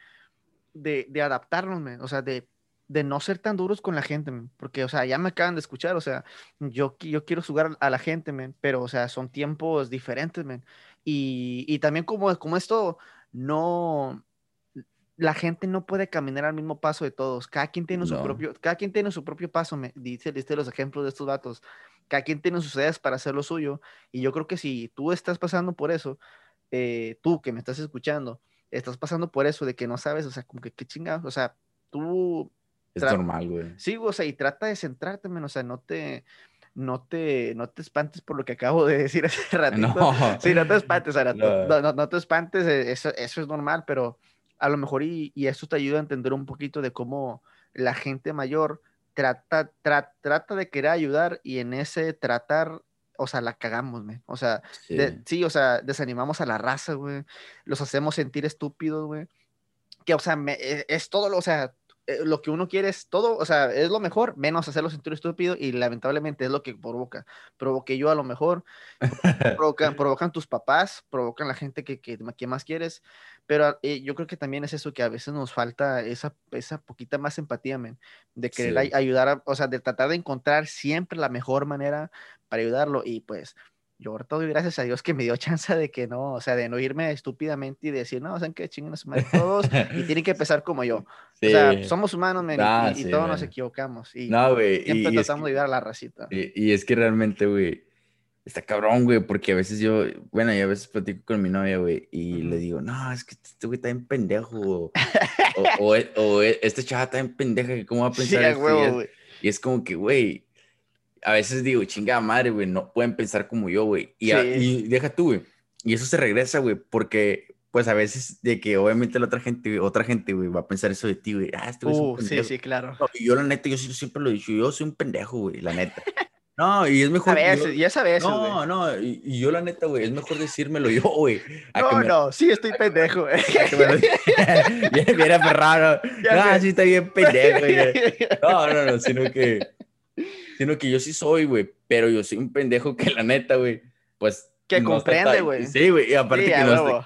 de, de adaptarnos, men, o sea, de, de no ser tan duros con la gente, men, porque, o sea, ya me acaban de escuchar, o sea, yo, yo quiero jugar a la gente, men, pero, o sea, son tiempos diferentes, men, y, también como, como esto, no, la gente no puede caminar al mismo paso de todos. Cada quien tiene su propio, cada quien tiene su propio paso. Me dice, dice los ejemplos de estos datos. Cada quien tiene sus ideas para hacer lo suyo. Y yo creo que si tú estás pasando por eso, eh, tú que me estás escuchando, estás pasando por eso de que no sabes, o sea, como que qué chingados, o sea, tú. Es normal, güey. Sí, o sea, y trata de centrarte, o sea, no te no te, no te espantes por lo que acabo de decir hace *laughs* ratito. No. Sí, no te espantes, no. No, no, te espantes, eh, eso, eso es normal, pero a lo mejor y, y eso te ayuda a entender un poquito de cómo la gente mayor trata, trata de querer ayudar y en ese tratar, o sea, la cagamos, güey. O sea, sí. o sea, desanimamos a la raza, güey. Los hacemos sentir estúpidos, güey. Que, o sea, me, e, es todo lo, o sea, eh, lo que uno quiere es todo, o sea, es lo mejor, menos hacerlo sentir estúpido y lamentablemente es lo que provoca. Provoqué yo a lo mejor, provocan, *laughs* provocan tus papás, provocan la gente que, que, más quieres, pero eh, yo creo que también es eso que a veces nos falta esa, esa poquita más empatía, de querer ayudar, o sea, de tratar de encontrar siempre la mejor manera para ayudarlo y pues yo ahorita doy gracias a Dios que me dio *laughs* chance de que no, o sea, de no irme estúpidamente y decir, no, ¿saben qué? Chinguen a su madre todos y tienen que empezar como yo. O sea, somos humanos, ah, y, todos nos equivocamos. Y no, güey. Siempre tratamos de ayudar a la racita. Y, es que realmente, güey, está cabrón, güey, porque a veces yo, bueno, yo a veces platico con mi novia, güey, y le digo, no, es que este güey está en pendejo. o, *laughs* o, este chaval está en pendeja, ¿cómo va a pensar? Sí, y es como que, güey, a veces digo, chinga madre, güey, no pueden pensar como yo, güey. Y, y, deja tú, güey. Y eso se regresa, güey, porque pues a veces de que obviamente la otra gente, otra gente, güey, va a pensar eso de ti, güey. Ah, este güey es un uh, Sí, sí, claro. y yo la neta, yo siempre lo he dicho, yo soy un pendejo, güey, la neta. No, y es mejor. A veces, ya sabes. No, no, y, yo la neta, güey, es mejor decírmelo yo, güey. No, no, sí estoy pendejo, güey. *laughs* Viene aferrado. No, sí está bien pendejo, güey. *laughs* No, no, no, sino que sino que yo sí soy, güey, pero yo soy un pendejo que la neta, güey, pues... Que comprende, güey. Sí, güey, y aparte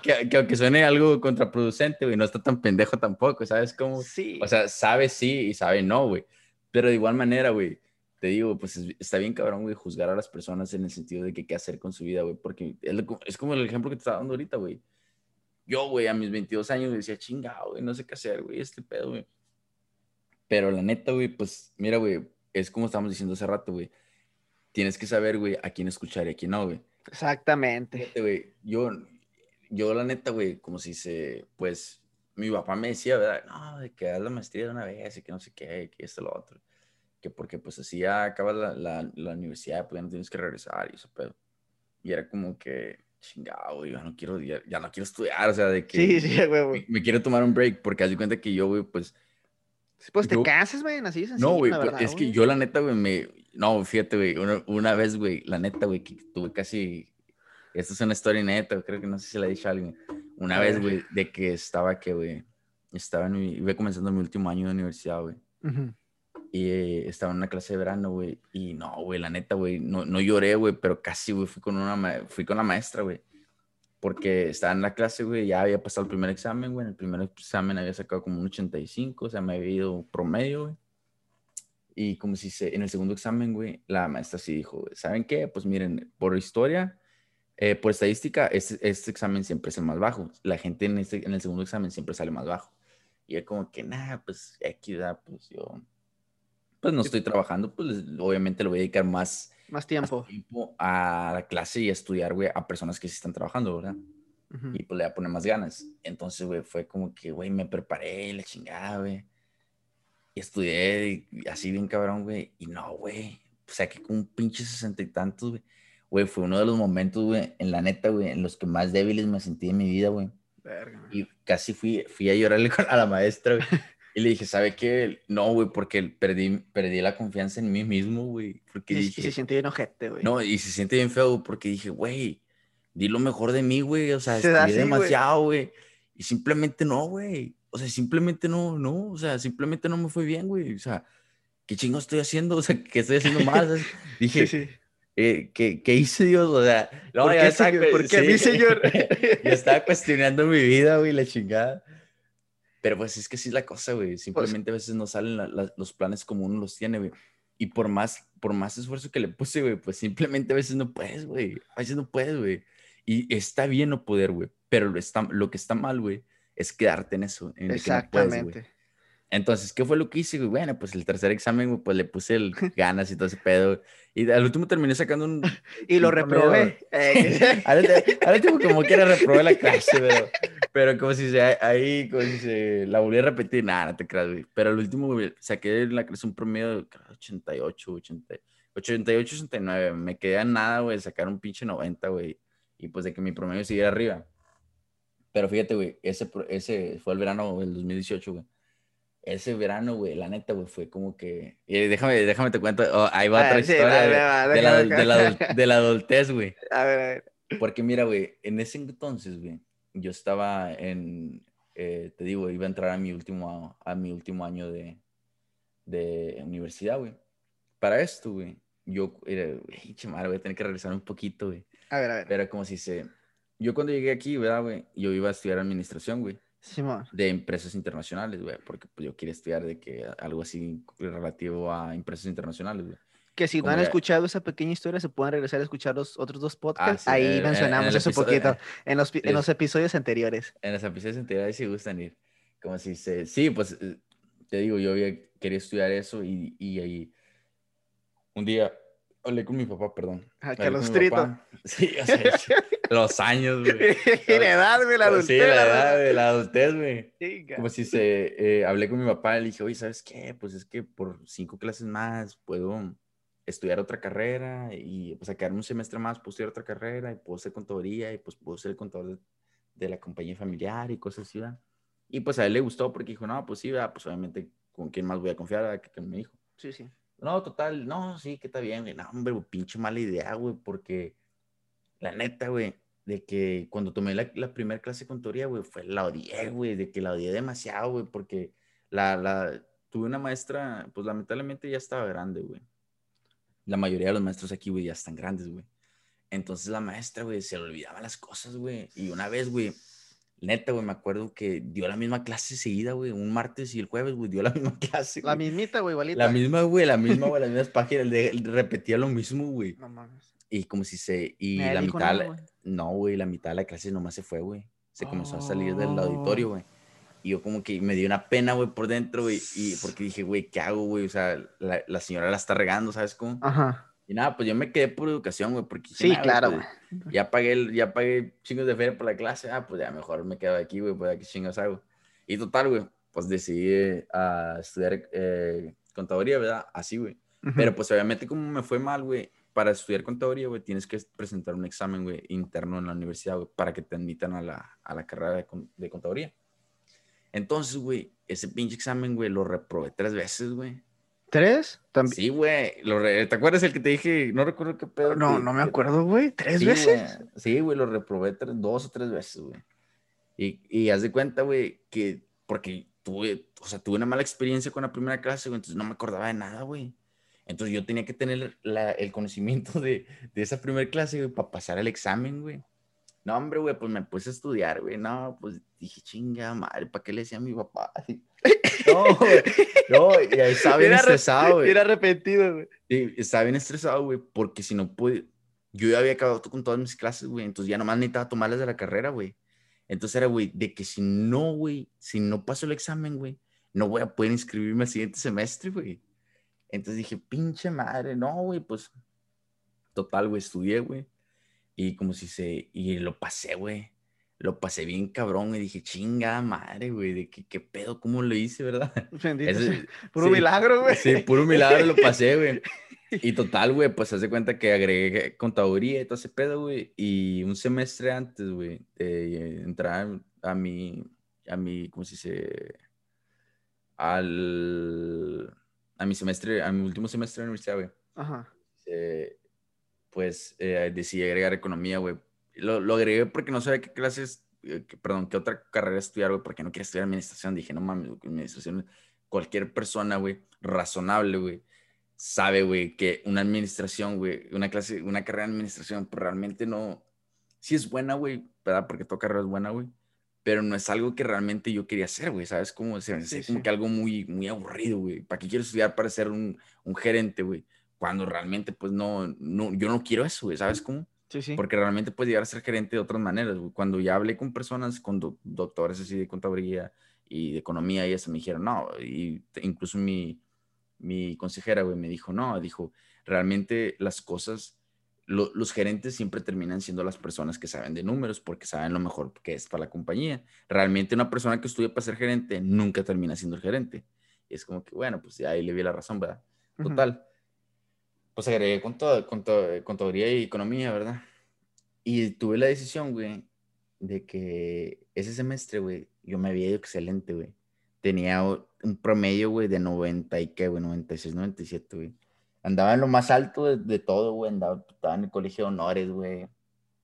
que, que, aunque suene algo contraproducente, güey, no está tan pendejo tampoco, ¿sabes cómo? Sí. O sea, sabe sí y sabe no, güey. Pero de igual manera, güey, te digo, pues está bien cabrón, güey, juzgar a las personas en el sentido de que qué hacer con su vida, güey, porque es, como el ejemplo que te estaba dando ahorita, güey. yo, güey, a mis 22 años decía, chingado, güey, no sé qué hacer, güey, este pedo, güey. Pero la neta, güey, pues, mira, güey, es como estábamos diciendo hace rato, güey. Tienes que saber, güey, a quién escuchar y a quién no, güey. Exactamente. Fíjate, güey, yo, yo la neta, güey, como si se, pues, mi papá me decía, ¿verdad? No, de que haz la maestría de una vez y que no sé qué, que esto, lo otro. Que porque, pues, así ya acabas la, la, la universidad, pues ya no tienes que regresar y eso, pedo. Y era como que, chingado, güey, ya no quiero, ya, ya, no quiero estudiar, o sea, de que sí, sí, güey, me, quiero tomar un break, porque haz de cuenta que yo, güey, pues... Pues te cansas, güey, así es No, güey, es que yo la neta, güey, me... No, fíjate, güey, una, una, vez, güey, la neta, güey, que tuve casi... Esto es una historia neta, creo que no sé si la he dicho a alguien. Una vez, güey, de que estaba que, güey, estaba en mi... Iba comenzando mi último año de universidad, güey. Y eh, estaba en una clase de verano, güey. Y no, güey, la neta, güey, no, no lloré, güey, pero casi, güey, fui con una, fui con la maestra, güey. Porque estaba en la clase, güey, ya había pasado el primer examen, güey. En el primer examen había sacado como un 85, o sea, me había ido promedio, güey. Y como si se, en el segundo examen, güey, la maestra sí dijo, ¿saben qué? Pues miren, por historia, eh, por estadística, este, este, examen siempre es el más bajo. La gente en, este, en el segundo examen siempre sale más bajo. Y es como que, nada, pues, equidad, pues yo pues no estoy trabajando, pues obviamente le voy a dedicar más, más tiempo. a la clase y a estudiar, güey, a personas que sí están trabajando, ¿verdad? Y pues le voy a poner más ganas. Entonces, güey, fue como que, güey, me preparé, la chingada, güey. Y estudié y, así bien cabrón, güey. Y no, güey. O sea, que con un pinche sesenta y tantos, güey. Güey, fue uno de los momentos, güey, en la neta, güey, en los que más débiles me sentí en mi vida, güey. Y casi fui, fui a llorarle *laughs* a la maestra, güey. Y le dije, ¿sabe qué? No, güey, porque perdí, perdí la confianza en mí mismo, güey. Porque y, se siente bien ojete, güey. No, y se siente bien feo porque dije, güey, di lo mejor de mí, güey. O sea, estudié demasiado, güey. Y simplemente no, güey. O sea, simplemente no, no. O sea, simplemente no me fue bien, güey. O sea, ¿qué chingo estoy haciendo? *laughs* O sea, ¿qué estoy haciendo mal? *laughs* Dije, sí, sí. Eh, ¿qué, ¿qué, hice Dios? O sea, no, ¿Por, qué, señor? ¿Por qué mi señor? *laughs* Yo estaba cuestionando mi vida, güey, la chingada. Pero pues es que sí es la cosa, güey. Pues Simplemente a veces no salen los planes como uno los tiene, güey. Y por más, por más esfuerzo que le puse, güey, pues simplemente a veces no puedes, güey. A veces no puedes, güey. Y está bien no poder, güey. Pero lo, está, lo que está mal, güey, es quedarte en eso. En Exactamente. Entonces, ¿qué fue lo que hice? Bueno, pues el tercer examen, pues le puse el *laughs* ganas y todo ese pedo. Y al último terminé sacando un... *laughs* y lo reprobé. al, último como *laughs* quiera reprobé la clase, pero, pero como si se, ahí, como si se la volví a repetir, nada, no te creas, güey. Pero al último güey, saqué la clase un promedio de 88, 80, 88, 89. Me quedé a nada, güey, sacar un pinche 90, güey. Y pues de que mi promedio siguiera arriba. Pero fíjate, güey, ese, ese fue el verano del 2018, güey ese verano, güey, la neta, güey, fue como que. déjame, déjame te cuento. Oh, ahí va otra historia de, la, adultez, güey. *laughs* A ver, a ver. Porque mira, güey, en ese entonces, güey, yo estaba en. Eh, te digo, iba a entrar a mi último, a mi último año de, de universidad, güey. Para esto, güey, yo era, güey, chamar, voy a tener que regresar un poquito, güey. A ver, a ver. Pero como si se. Yo cuando llegué aquí, ¿verdad, güey? Yo iba a estudiar administración, güey de empresas internacionales, güey, porque pues, yo quería estudiar de que algo así relativo a empresas internacionales, güey. Que si no han escuchado esa pequeña historia, se pueden regresar a escuchar los otros dos podcasts. Ahí eh, mencionamos eso poquito *laughs* en los, en los episodios anteriores. En los episodios anteriores sí gustan ir. Como si se... Sí, pues eh, te digo, yo quería estudiar eso y, y ahí un día hablé con mi papá, perdón. Ah, Carlos Trito. *laughs* Sí, o sea, los años, güey. *laughs* la edad, güey, la adultez. Sí, la edad, güey, la adultez, güey. Como si se, eh, hablé con mi papá y le dije, oye, ¿sabes qué? Pues es que por cinco clases más puedo estudiar otra carrera y pues sacarme un semestre más, puedo estudiar otra carrera y puedo ser contaduría y pues puedo ser el contador de, la compañía familiar y cosas así, ¿verdad? Y pues a él le gustó porque dijo, no, pues sí, ¿verdad? Pues obviamente, ¿con quién más voy a confiar? Que, que me dijo. Sí, sí. No, total, no, sí, que está bien, güey. No, hombre, pinche mala idea, güey, porque la neta, güey, de que cuando tomé la, la primera clase de contaduría, güey, fue la odié, güey, de que la odié demasiado, güey, porque la, la, tuve una maestra, pues lamentablemente ya estaba grande, güey. La mayoría de los maestros aquí, güey, ya están grandes, güey. Entonces la maestra, güey, se le olvidaba las cosas, güey. Y una vez, güey, Neta, güey, me acuerdo que dio la misma clase seguida, güey. Un martes y el jueves, güey, dio la *laughs* misma clase. La mismita, güey, igualita. La misma, güey, la misma, güey, las mismas páginas. repetía lo mismo, güey. No mames. Y como si se. Y la mitad. no, güey, la mitad de la clase nomás se fue, güey. se comenzó a salir del auditorio, güey. Y yo como que me dio una pena, güey, por dentro, güey. Y *sniffs* porque dije, güey, ¿qué hago, güey? O sea, la, la, señora la está regando, ¿sabes cómo? Ajá. Y nada, pues yo me quedé por educación, güey, porque... Sí, claro, güey. Pues, ya pagué, ya pagué chingos de feria por la clase. Ah, pues ya mejor me quedo aquí, güey, pues aquí chingos hago. Y total, güey, pues decidí eh, a estudiar eh, contaduría, ¿verdad? Así, güey. Pero pues obviamente como me fue mal, güey, para estudiar contaduría, güey, tienes que presentar un examen, güey, interno en la universidad, güey, para que te admitan a la, a la carrera de, de contaduría. Entonces, güey, ese pinche examen, güey, lo reprobé tres veces, güey. ¿Tres? ¿También? Sí, güey. ¿Te acuerdas el que te dije? No recuerdo qué pedo. No, no me acuerdo, güey. ¿Tres veces? Sí, güey, lo reprobé dos o tres veces, güey. Y, y haz de cuenta, güey, que porque tuve, o sea, tuve una mala experiencia con la primera clase, güey, entonces no me acordaba de nada, güey. Entonces yo tenía que tener la, el conocimiento de, de esa primera clase, güey, para pasar el examen, güey. No, hombre, güey, pues me puse a estudiar, güey. No, pues dije, chinga madre, ¿para qué le decía a mi papá? *laughs* No, güey. No, y ahí estaba bien estresado, güey. Era arrepentido, güey. Sí, estaba bien estresado, güey, porque si no pude. Yo ya había acabado con todas mis clases, güey, entonces ya nomás necesitaba tomarlas de la carrera, güey. Entonces era, güey, de que si no, güey, si no paso el examen, güey, no voy a poder inscribirme al siguiente semestre, güey. Entonces dije, pinche madre, no, güey, pues. Total, güey, estudié, güey. Y como si se. Y lo pasé, güey. Lo pasé bien cabrón y dije, chinga madre, güey, de qué, qué pedo, cómo lo hice, ¿verdad? *laughs* *laughs* puro milagro, güey. Sí, puro milagro lo pasé, güey. *laughs* Y total, güey, pues hace cuenta que agregué contaduría y todo ese pedo, güey. Y un semestre antes, güey, de entrar a mi, a mi, ¿cómo se dice? Al, a mi semestre, a mi último semestre de universidad, güey. Ajá. Eh, pues eh, decidí agregar economía, güey. Lo, lo, agregué porque no sabía qué clases, eh, perdón, qué otra carrera estudiar, güey, porque no quería estudiar administración. Dije, no mames, administración, cualquier persona, güey, razonable, güey sabe, güey, que una administración, güey, una clase, una carrera de administración, pues realmente no, sí es buena, güey, ¿verdad? Porque toda carrera es buena, güey, pero no es algo que realmente yo quería hacer, güey, ¿sabes? Como, se me como que algo muy, muy aburrido, güey. ¿Para qué quiero estudiar para ser un, un gerente, güey? Cuando realmente, pues, no, no, yo no quiero eso, güey, ¿sabes cómo? Sí, sí. Porque realmente puedes llegar a ser gerente de otras maneras, güey. Cuando ya hablé con personas, con doctores así de contaduría y de economía y eso, me dijeron, no, y incluso mi mi consejera, güey, me dijo, no, dijo, realmente las cosas, los gerentes siempre terminan siendo las personas que saben de números porque saben lo mejor que es para la compañía. Realmente una persona que estudia para ser gerente nunca termina siendo el gerente. Y es como que, bueno, pues ahí le vi la razón, ¿verdad? Total. Pues agregué con todo, con todo, contaduría y economía, ¿verdad? Y tuve la decisión, güey, de que ese semestre, güey, yo me había ido excelente, güey tenía un promedio, güey, de 90 y qué, güey, 96, 97, güey. Andaba en lo más alto de, todo, güey. Andaba, estaba en el colegio de honores, güey.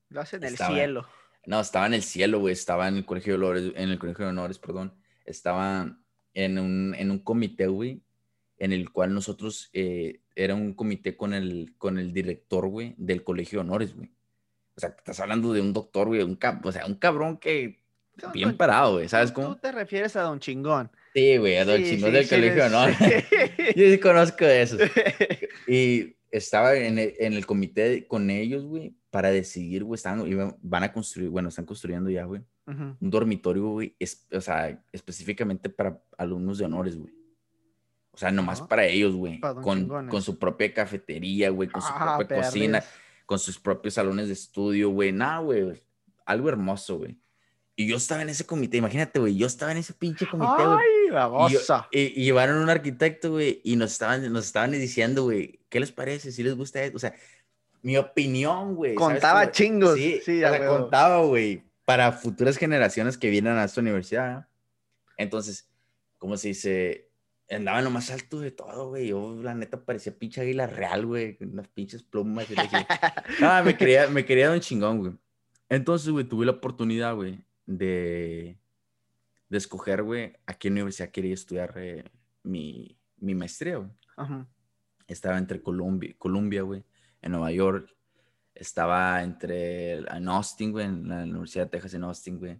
Lo hace en el cielo. No, estaba en el cielo, güey. Estaba en el colegio de honores, en el colegio de honores, perdón. Estaba en un, en un comité, güey, en el cual nosotros, eh, era un comité con el, con el director, güey, del colegio de honores, güey. O sea, estás hablando de un doctor, güey, un o sea, un cabrón que bien parado, güey, ¿sabes cómo? Tú te refieres a Don Chingón. Sí, güey, a Don Chingón del colegio, ¿no? *laughs* Yo sí conozco de eso. *laughs* Y estaba en el, en el comité con ellos, güey, para decidir, güey, están, van a construir, bueno, están construyendo ya, güey, un dormitorio, güey, o sea, específicamente para alumnos de honores, güey. O sea, nomás para ellos, güey. Con, con, su propia cafetería, güey, con su ah, propia cocina, con sus propios salones de estudio, güey. Nada, güey. Algo hermoso, güey. Y yo estaba en ese comité, imagínate, güey, yo estaba en ese pinche comité, güey. ¡Ay, babosa! Y, y, llevaron un arquitecto, güey, y nos estaban, nos estaban diciendo, güey, ¿qué les parece? ¿Si les gusta esto? O sea, mi opinión, güey. Contaba chingos. Sí, sí la contaba, güey, para futuras generaciones que vienen a esta universidad. Entonces, como se dice, andaba en lo más alto de todo, güey. Yo, la neta, parecía pinche águila real, güey, con unas pinches plumas. Y no, *laughs* me quería, me quería un chingón, güey. Entonces, güey, tuve la oportunidad, güey, de, de escoger, güey, a qué universidad quería estudiar eh, mi, mi maestría, güey. Estaba entre Columbia, Columbia, güey, en Nueva York. Estaba entre en Austin, güey, en la Universidad de Texas en Austin, güey.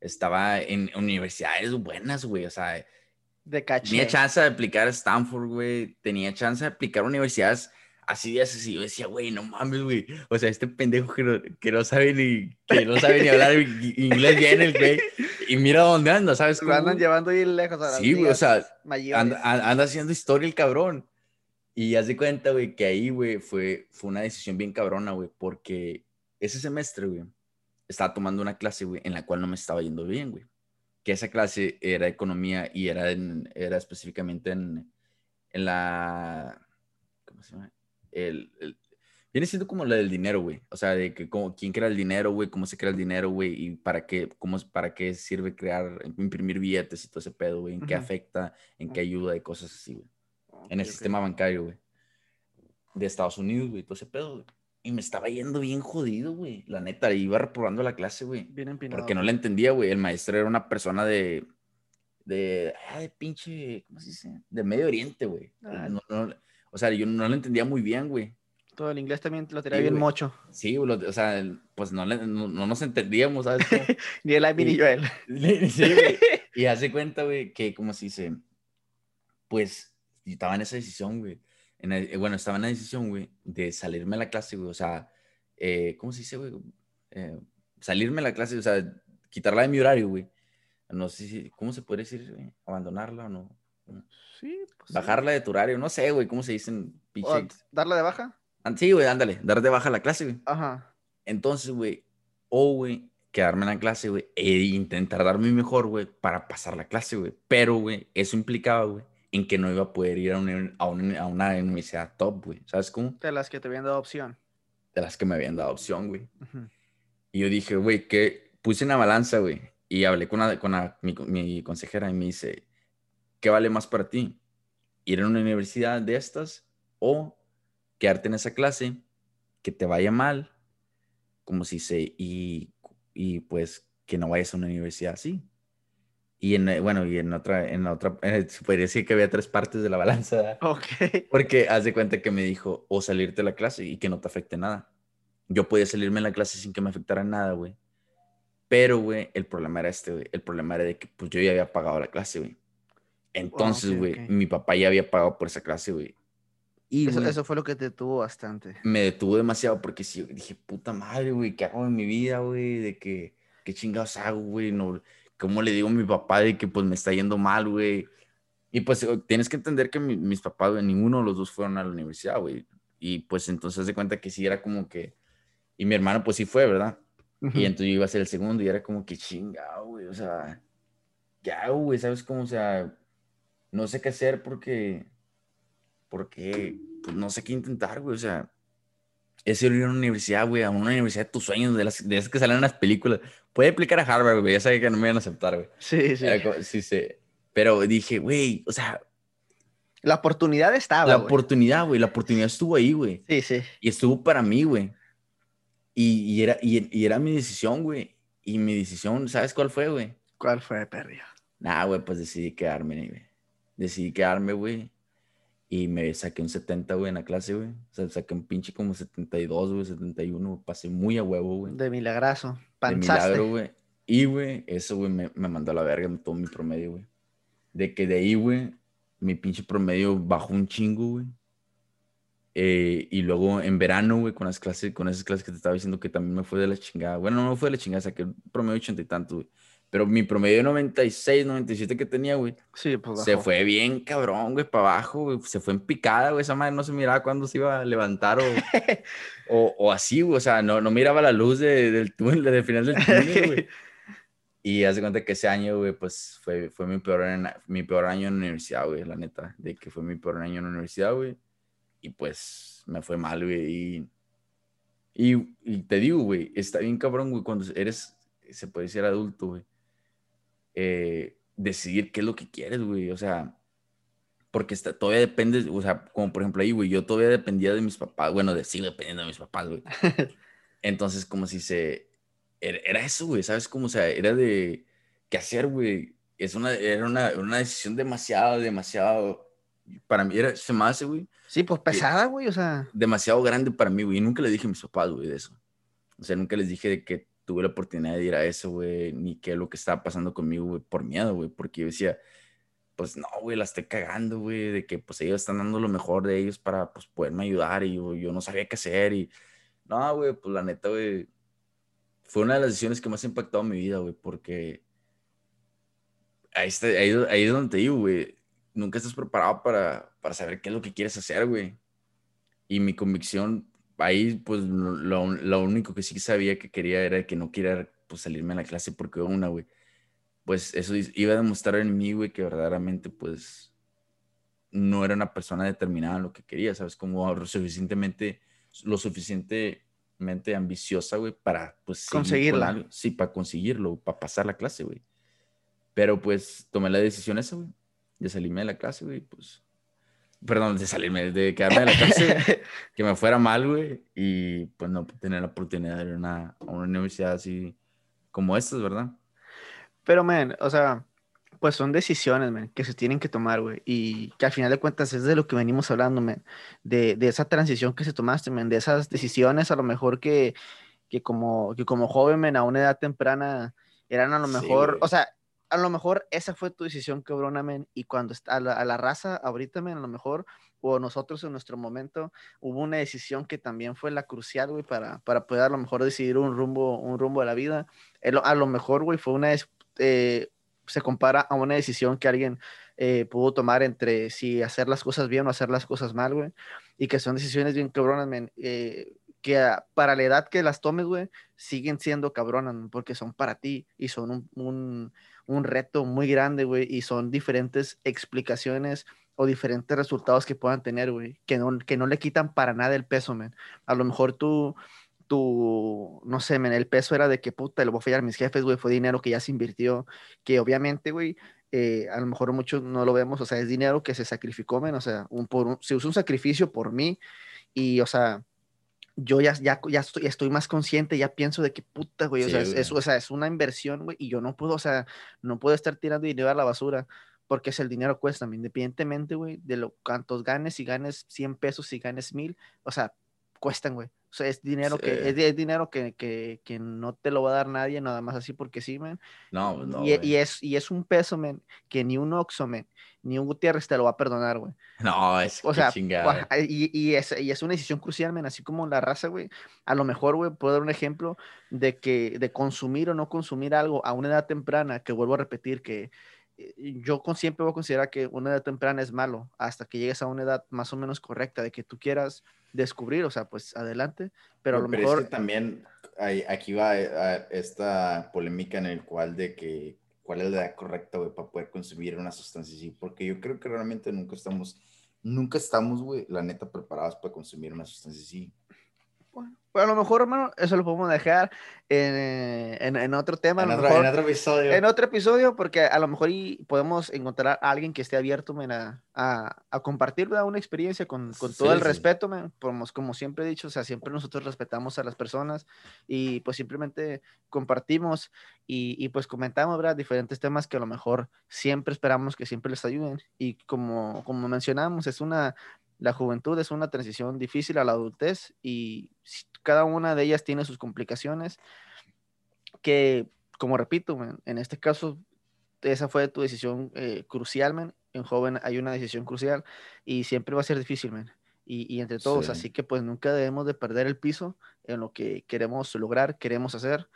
Estaba en universidades buenas, güey, o sea, de caché. Tenía chance de aplicar a Stanford, güey. Tenía chance de aplicar a universidades así de así, yo decía, güey, no mames, güey. O sea, este pendejo que no, que no sabe ni, que no sabe ni hablar *laughs* inglés bien, el güey. Y mira dónde anda, ¿sabes? Lo andan llevando ahí lejos a Sí, güey, o sea, anda, anda haciendo historia el cabrón. Y haz de cuenta, güey, que ahí, güey, fue, fue una decisión bien cabrona, güey, porque ese semestre, güey, estaba tomando una clase, güey, en la cual no me estaba yendo bien, güey. Que esa clase era economía y era, en- era específicamente en, en la... ¿Cómo se llama? El, el- viene siendo como la del dinero, güey. O sea, de que cómo, quién crea el dinero, güey, cómo se crea el dinero, güey, y para qué, cómo, para qué sirve crear, imprimir billetes y todo ese pedo, güey, en qué afecta, en qué ayuda y cosas así, güey en el sistema bancario, güey. De Estados Unidos, güey, todo ese pedo, güey. Y me estaba yendo bien jodido, güey. La neta, iba reprobando la clase, güey. Bien empinado. Porque no le entendía, güey. El maestro era una persona de. de. ah, de pinche. ¿Cómo se dice? De Medio Oriente, güey. Ah. No- no- o sea, yo no le entendía muy bien, güey. Todo el inglés también lo tenía Sí, bien güey. mocho. Sí, lo- o sea, el- pues no, le- no, no nos entendíamos, ¿sabes? cómo? *laughs* Ni el Amy ni Sí. yo él. *laughs* Sí, güey. *laughs* Y hace cuenta, güey, que como se dice, pues yo estaba en esa decisión, güey. En la- eh, bueno, estaba en la decisión, güey, de salirme a la clase, güey. O sea, eh, ¿cómo se dice, güey? Eh, salirme a la clase, o sea, quitarla de mi horario, güey. No sé si, ¿cómo se puede decir, güey? Abandonarla o no. Sí, pues sí. Bajarla de tu horario, no sé, güey, ¿cómo se dicen? Darle de baja. Sí, güey, ándale, dar de baja la clase, güey. Ajá. Entonces, güey, o, güey, quedarme en la clase, güey, e intentar dar mi mejor, güey, para pasar la clase, güey. Pero, güey, eso implicaba, güey, en que no iba a poder ir a una, a una, a una universidad top, güey. ¿Sabes cómo? De las que te habían dado opción. De las que me habían dado opción, güey. Ujú. Y yo dije, güey, que puse una balanza, güey. Y hablé con, la- con mi, mi consejera y me dice, ¿qué vale más para ti? ¿Ir a una universidad de estas o quedarte en esa clase, que te vaya mal, como si se, y, y pues que no vayas a una universidad así? Y en, bueno, y en otra, en la otra, eh, se podría decir que había tres partes de la balanza. Porque haz de cuenta que me dijo, o salirte de la clase y que no te afecte nada. Yo podía salirme de la clase sin que me afectara nada, güey. Pero, güey, el problema era este, güey. El problema era de que pues yo ya había pagado la clase, güey. Entonces, güey, mi papá ya había pagado por esa clase, güey. Y, Eso, eso fue lo que te tuvo bastante. me detuvo demasiado porque sí, dije, puta madre, güey, ¿qué hago en mi vida, güey? De que, ¿qué chingados hago, güey? No, ¿Cómo le digo a mi papá de que pues me está yendo mal, güey? Y pues eh, tienes que entender que mi- mis papás, güey, ninguno de los dos fueron a la universidad, güey. Y pues entonces de cuenta que sí era como que, y mi hermano pues sí fue, ¿verdad? Ujú. Y entonces yo iba a ser el segundo y era como que chingado, güey, o sea, ¿qué hago, güey? ¿Sabes cómo? O sea, no sé qué hacer porque, porque, pues no sé qué intentar, güey, o sea, es ir a una universidad, güey, a una universidad de tus sueños, de, las, de esas que salen en las películas. Puede aplicar a Harvard, güey, ya sabía que no me iban a aceptar, güey. Sí, sí. Era como- Sí, sí. Pero dije, güey, o sea, La oportunidad estaba. la güey. oportunidad, güey, la oportunidad estuvo ahí, güey. Sí, sí. Y estuvo para mí, güey. Y, y era, y, y era mi decisión, güey. Y mi decisión, ¿sabes cuál fue, güey? ¿Cuál fue, perrio? Nah, güey, pues decidí quedarme, güey. Decidí quedarme, güey. Y me saqué un 70, güey, en la clase, güey. O sea, saqué un pinche como 72, güey, 71. güey. Pasé muy a huevo, güey. De milagrazo. De Panzaste. milagro, güey. Y, güey, eso, güey, me, me mandó a la verga todo mi promedio, güey. De que de ahí, güey, mi pinche promedio bajó un chingo, güey. Eh, y luego en verano, güey, con las clases, con esas clases que te estaba diciendo que también me fue de la chingada. Bueno, no me fue de la chingada, saqué un promedio de ochenta y tantos, güey. Pero mi promedio de 96, 97 que tenía, güey, Sí, pues se fue bien cabrón, güey, para abajo, güey. Se fue en picada, güey. Esa madre no se miraba cuándo se iba a levantar o, *laughs* o, o así, güey. O sea, no, no miraba la luz de- del túnel, del final del túnel, *laughs* güey. Y hace cuenta que ese año, güey, pues fue, fue mi, peor, en- mi peor año en la universidad, güey, la neta. De que fue mi peor año en la universidad, güey. Y pues me fue mal, güey. Y, y, y te digo, güey, está bien cabrón, güey, cuando eres, se puede decir adulto, güey. Eh, decidir qué es lo que quieres, güey. O sea, porque está, todavía depende, o sea, como por ejemplo ahí, güey, yo todavía dependía de mis papás, bueno, de, sigo dependiendo de mis papás, güey. *laughs* Entonces, como si se, era, era eso, güey, ¿sabes? Como, o sea, era de, ¿qué hacer, güey? Es una, era una, una decisión demasiado, demasiado, para mí, era, se me hace, güey, Sí, pues pesada, güey. O sea, demasiado grande para mí, güey. Y nunca le dije a mis papás, güey, de eso. O sea, nunca les dije de que tuve la oportunidad de ir a eso, güey, ni qué lo que estaba pasando conmigo, güey, por miedo, güey, porque yo decía, pues no, güey, la estoy cagando, güey, de que pues ellos están dando lo mejor de ellos para pues poderme ayudar y yo, yo no sabía qué hacer y no, güey, pues la neta, güey, fue una de las decisiones que más ha impactado mi vida, güey, porque ahí, está, ahí, ahí, es donde te digo, güey, nunca estás preparado para, para saber qué es lo que quieres hacer, güey. Y mi convicción, ahí, pues, lo, lo, único que sí sabía que quería era que no quería, pues, salirme a la clase porque una, güey, pues, eso iba a demostrar en mí, güey, que verdaderamente, pues, no era una persona determinada en lo que quería, ¿sabes? Como suficientemente, lo suficientemente ambiciosa, güey, para, pues, conseguirla. Sí, para conseguirlo, para pasar la clase, güey. Pero, pues, tomé la decisión esa, güey, de salirme de la clase, güey, pues, perdón, de salirme, de quedarme de la clase, *laughs* que me fuera mal, güey, y pues no tener la oportunidad de ir a una, una universidad así como estas, ¿verdad? Pero, man, o sea, pues son decisiones, man, que se tienen que tomar, güey, y que al final de cuentas es de lo que venimos hablando, man, de, de esa transición que se tomaste, man, de esas decisiones a lo mejor que, que, como, que como joven, man, a una edad temprana eran a lo mejor, o sea, a lo mejor esa fue tu decisión, cabrona, men, y cuando está a la, raza ahorita, men, a lo mejor, o nosotros en nuestro momento, hubo una decisión que también fue la crucial, güey, para, para poder a lo mejor decidir un rumbo, un rumbo de la vida. A lo mejor, güey, fue una, eh, se compara a una decisión que alguien eh, pudo tomar entre si hacer las cosas bien o hacer las cosas mal, güey, y que son decisiones bien cabronas, men, eh, que para la edad que las tomes, güey, siguen siendo cabronas, porque son para ti y son un reto muy grande, güey, y son diferentes explicaciones o diferentes resultados que puedan tener, güey, que no, que no le quitan para nada el peso, men. A lo mejor tú, tú, no sé, men, el peso era de que, puta, le voy a fallar a mis jefes, güey, fue dinero que ya se invirtió, que obviamente, güey, eh, a lo mejor muchos no lo vemos, o sea, es dinero que se sacrificó, men, o sea, un, por se usa un sacrificio por mí y, o sea, yo ya, ya, ya estoy, estoy, más consciente, ya pienso de que puta, güey, o, sea, Es, o sea, es una inversión, güey, y yo no puedo, o sea, no puedo estar tirando dinero a la basura, porque es el dinero cuesta, independientemente, güey, de lo cuántos ganes, si ganes 100 pesos, si ganes 1000, o sea, cuestan, güey. O sea, es dinero, que, es, dinero que, que, que, no te lo va a dar nadie, nada más así porque sí, men. No, pues no. Y, y, es, y es un peso, men, que ni un Oxxo, men, ni un Gutiérrez te lo va a perdonar, güey. *laughs* No, es o sea, chingada. Y, y, es, y es una decisión crucial, men, así como la raza, güey. A lo mejor, güey, puedo dar un ejemplo de que de consumir o no consumir algo a una edad temprana, que vuelvo a repetir que yo con, siempre voy a considerar que una edad temprana es malo hasta que llegues a una edad más o menos correcta de que tú quieras descubrir, o sea, pues adelante, pero, a lo mejor... también hay, aquí va eh, esta polémica en el cual de que cuál es la edad correcta, güey, para poder consumir una sustancia así, porque yo creo que realmente nunca estamos, nunca estamos, güey, la neta, preparados para consumir una sustancia así. Bueno, pues a lo mejor, hermano, eso lo podemos dejar en, eh, en, en otro tema. En otro, en otro, episodio. En otro episodio, porque a lo mejor y podemos encontrar a alguien que esté abierto a, a, a, compartir una experiencia con, con todo el respeto. como, como siempre he dicho, o sea, siempre nosotros respetamos a las personas y pues simplemente compartimos y, y pues comentamos ¿verdad? diferentes temas que a lo mejor siempre esperamos que siempre les ayuden. Y como, como mencionamos, es una la juventud es una transición difícil a la adultez y cada una de ellas tiene sus complicaciones que, como repito, en este caso, esa fue tu decisión eh, crucial, man. En joven hay una decisión crucial y siempre va a ser difícil, man. Y, entre todos, así que pues nunca debemos de perder el piso en lo que queremos lograr, queremos hacer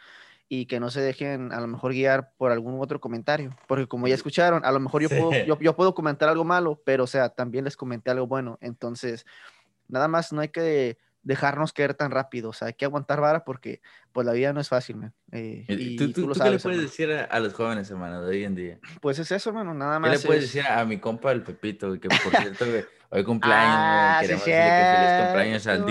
y que no se dejen a lo mejor guiar por algún otro comentario, porque como ya escucharon, a lo mejor yo, puedo, yo, *laughs* yo, puedo comentar algo malo, pero o sea, también les comenté algo bueno, entonces nada más no hay que dejarnos caer tan rápido, o sea, hay que aguantar vara porque pues la vida no es fácil, man. Eh, y ¿Tú, tú, lo sabes, qué le puedes decir a, los jóvenes, hermano, de hoy en día? Pues es eso, hermano, nada más. ¿Qué le puedes decir a mi compa el Pepito, que por *laughs* cierto, hoy cumpleaños, ah, queremos sí, decirle que feliz cumpleaños al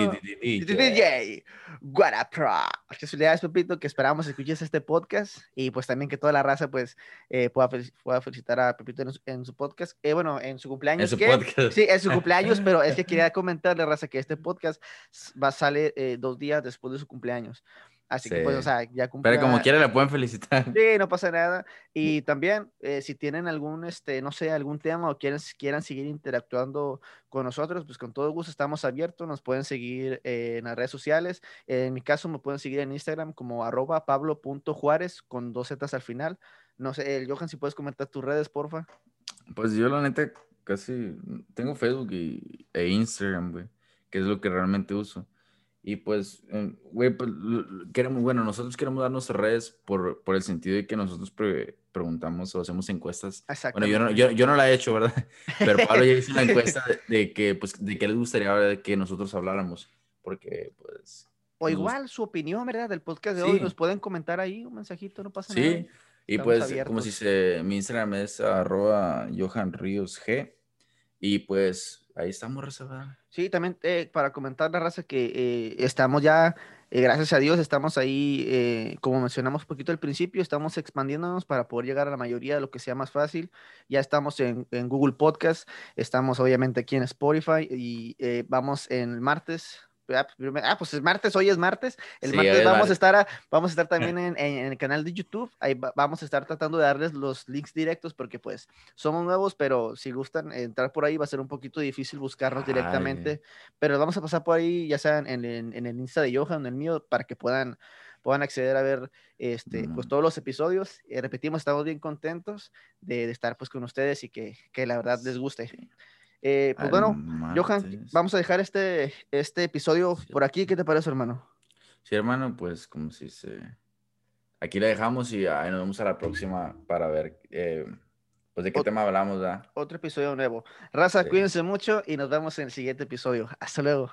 DJ. Guarapro. Felicidades, Pepito, que esperamos escuches este podcast y pues también que toda la raza pues eh, pueda, pueda, felicitar a Pepito en, su podcast. Eh, bueno, en su cumpleaños. En su podcast. Sí, en su cumpleaños, pero es que *laughs* quería comentarle, raza, que este podcast va a salir eh, dos días después de su cumpleaños. Así que, pues, o sea, ya cumplió. Pero como quiera, le pueden felicitar. Sí, no pasa nada. Y también, eh, si tienen algún, este, no sé, algún tema o quieren, quieran seguir interactuando con nosotros, pues con todo gusto estamos abiertos. Nos pueden seguir eh, en las redes sociales. En mi caso, me pueden seguir en Instagram como arroba pablo.juárez con dos zetas al final. No sé, el Johan, si puedes comentar tus redes, porfa. Pues yo la neta casi tengo Facebook y, e Instagram, güey, que es lo que realmente uso. Y pues, eh, güey, pues, queremos, bueno, nosotros queremos dar nuestras redes por, por el sentido de que nosotros preguntamos o hacemos encuestas. Bueno, yo no, yo, yo no, la he hecho, ¿verdad? *laughs* Pero Pablo ya hizo una encuesta de, que, pues, de qué les gustaría que nosotros habláramos, porque, pues... O igual su opinión, ¿verdad? Del podcast de hoy, nos pueden comentar ahí un mensajito, no pasa nada. Sí, y pues, como si se, mi Instagram es arroba Johan Ríos G, y pues ahí estamos, raza. Sí, también eh, para comentar la raza que eh, estamos ya, eh, gracias a Dios, estamos ahí, como mencionamos un poquito al principio, estamos expandiéndonos para poder llegar a la mayoría de lo que sea más fácil. Ya estamos en, en Google Podcast, estamos obviamente aquí en Spotify y vamos en martes, Ah, pues, ah, pues es martes, hoy es martes. El martes vamos a estar vamos a estar también en, el canal de YouTube. Ahí vamos a estar tratando de darles los links directos porque pues somos nuevos, pero si gustan entrar por ahí va a ser un poquito difícil buscarnos directamente. Pero vamos a pasar por ahí, ya sea en, en, el Insta de Johan, en el mío, para que puedan puedan acceder a ver este, pues todos los episodios. y repetimos, estamos bien contentos de, estar pues con ustedes y que, que la verdad les guste. Eh, pues bueno, Johan, vamos a dejar este, este episodio por aquí. ¿Qué te parece, hermano? Sí, hermano, pues como si se... Aquí le dejamos y ahí nos vemos a la próxima para ver eh, pues de qué tema hablamos. Otro episodio nuevo. Raza, cuídense mucho y nos vemos en el siguiente episodio. Hasta luego.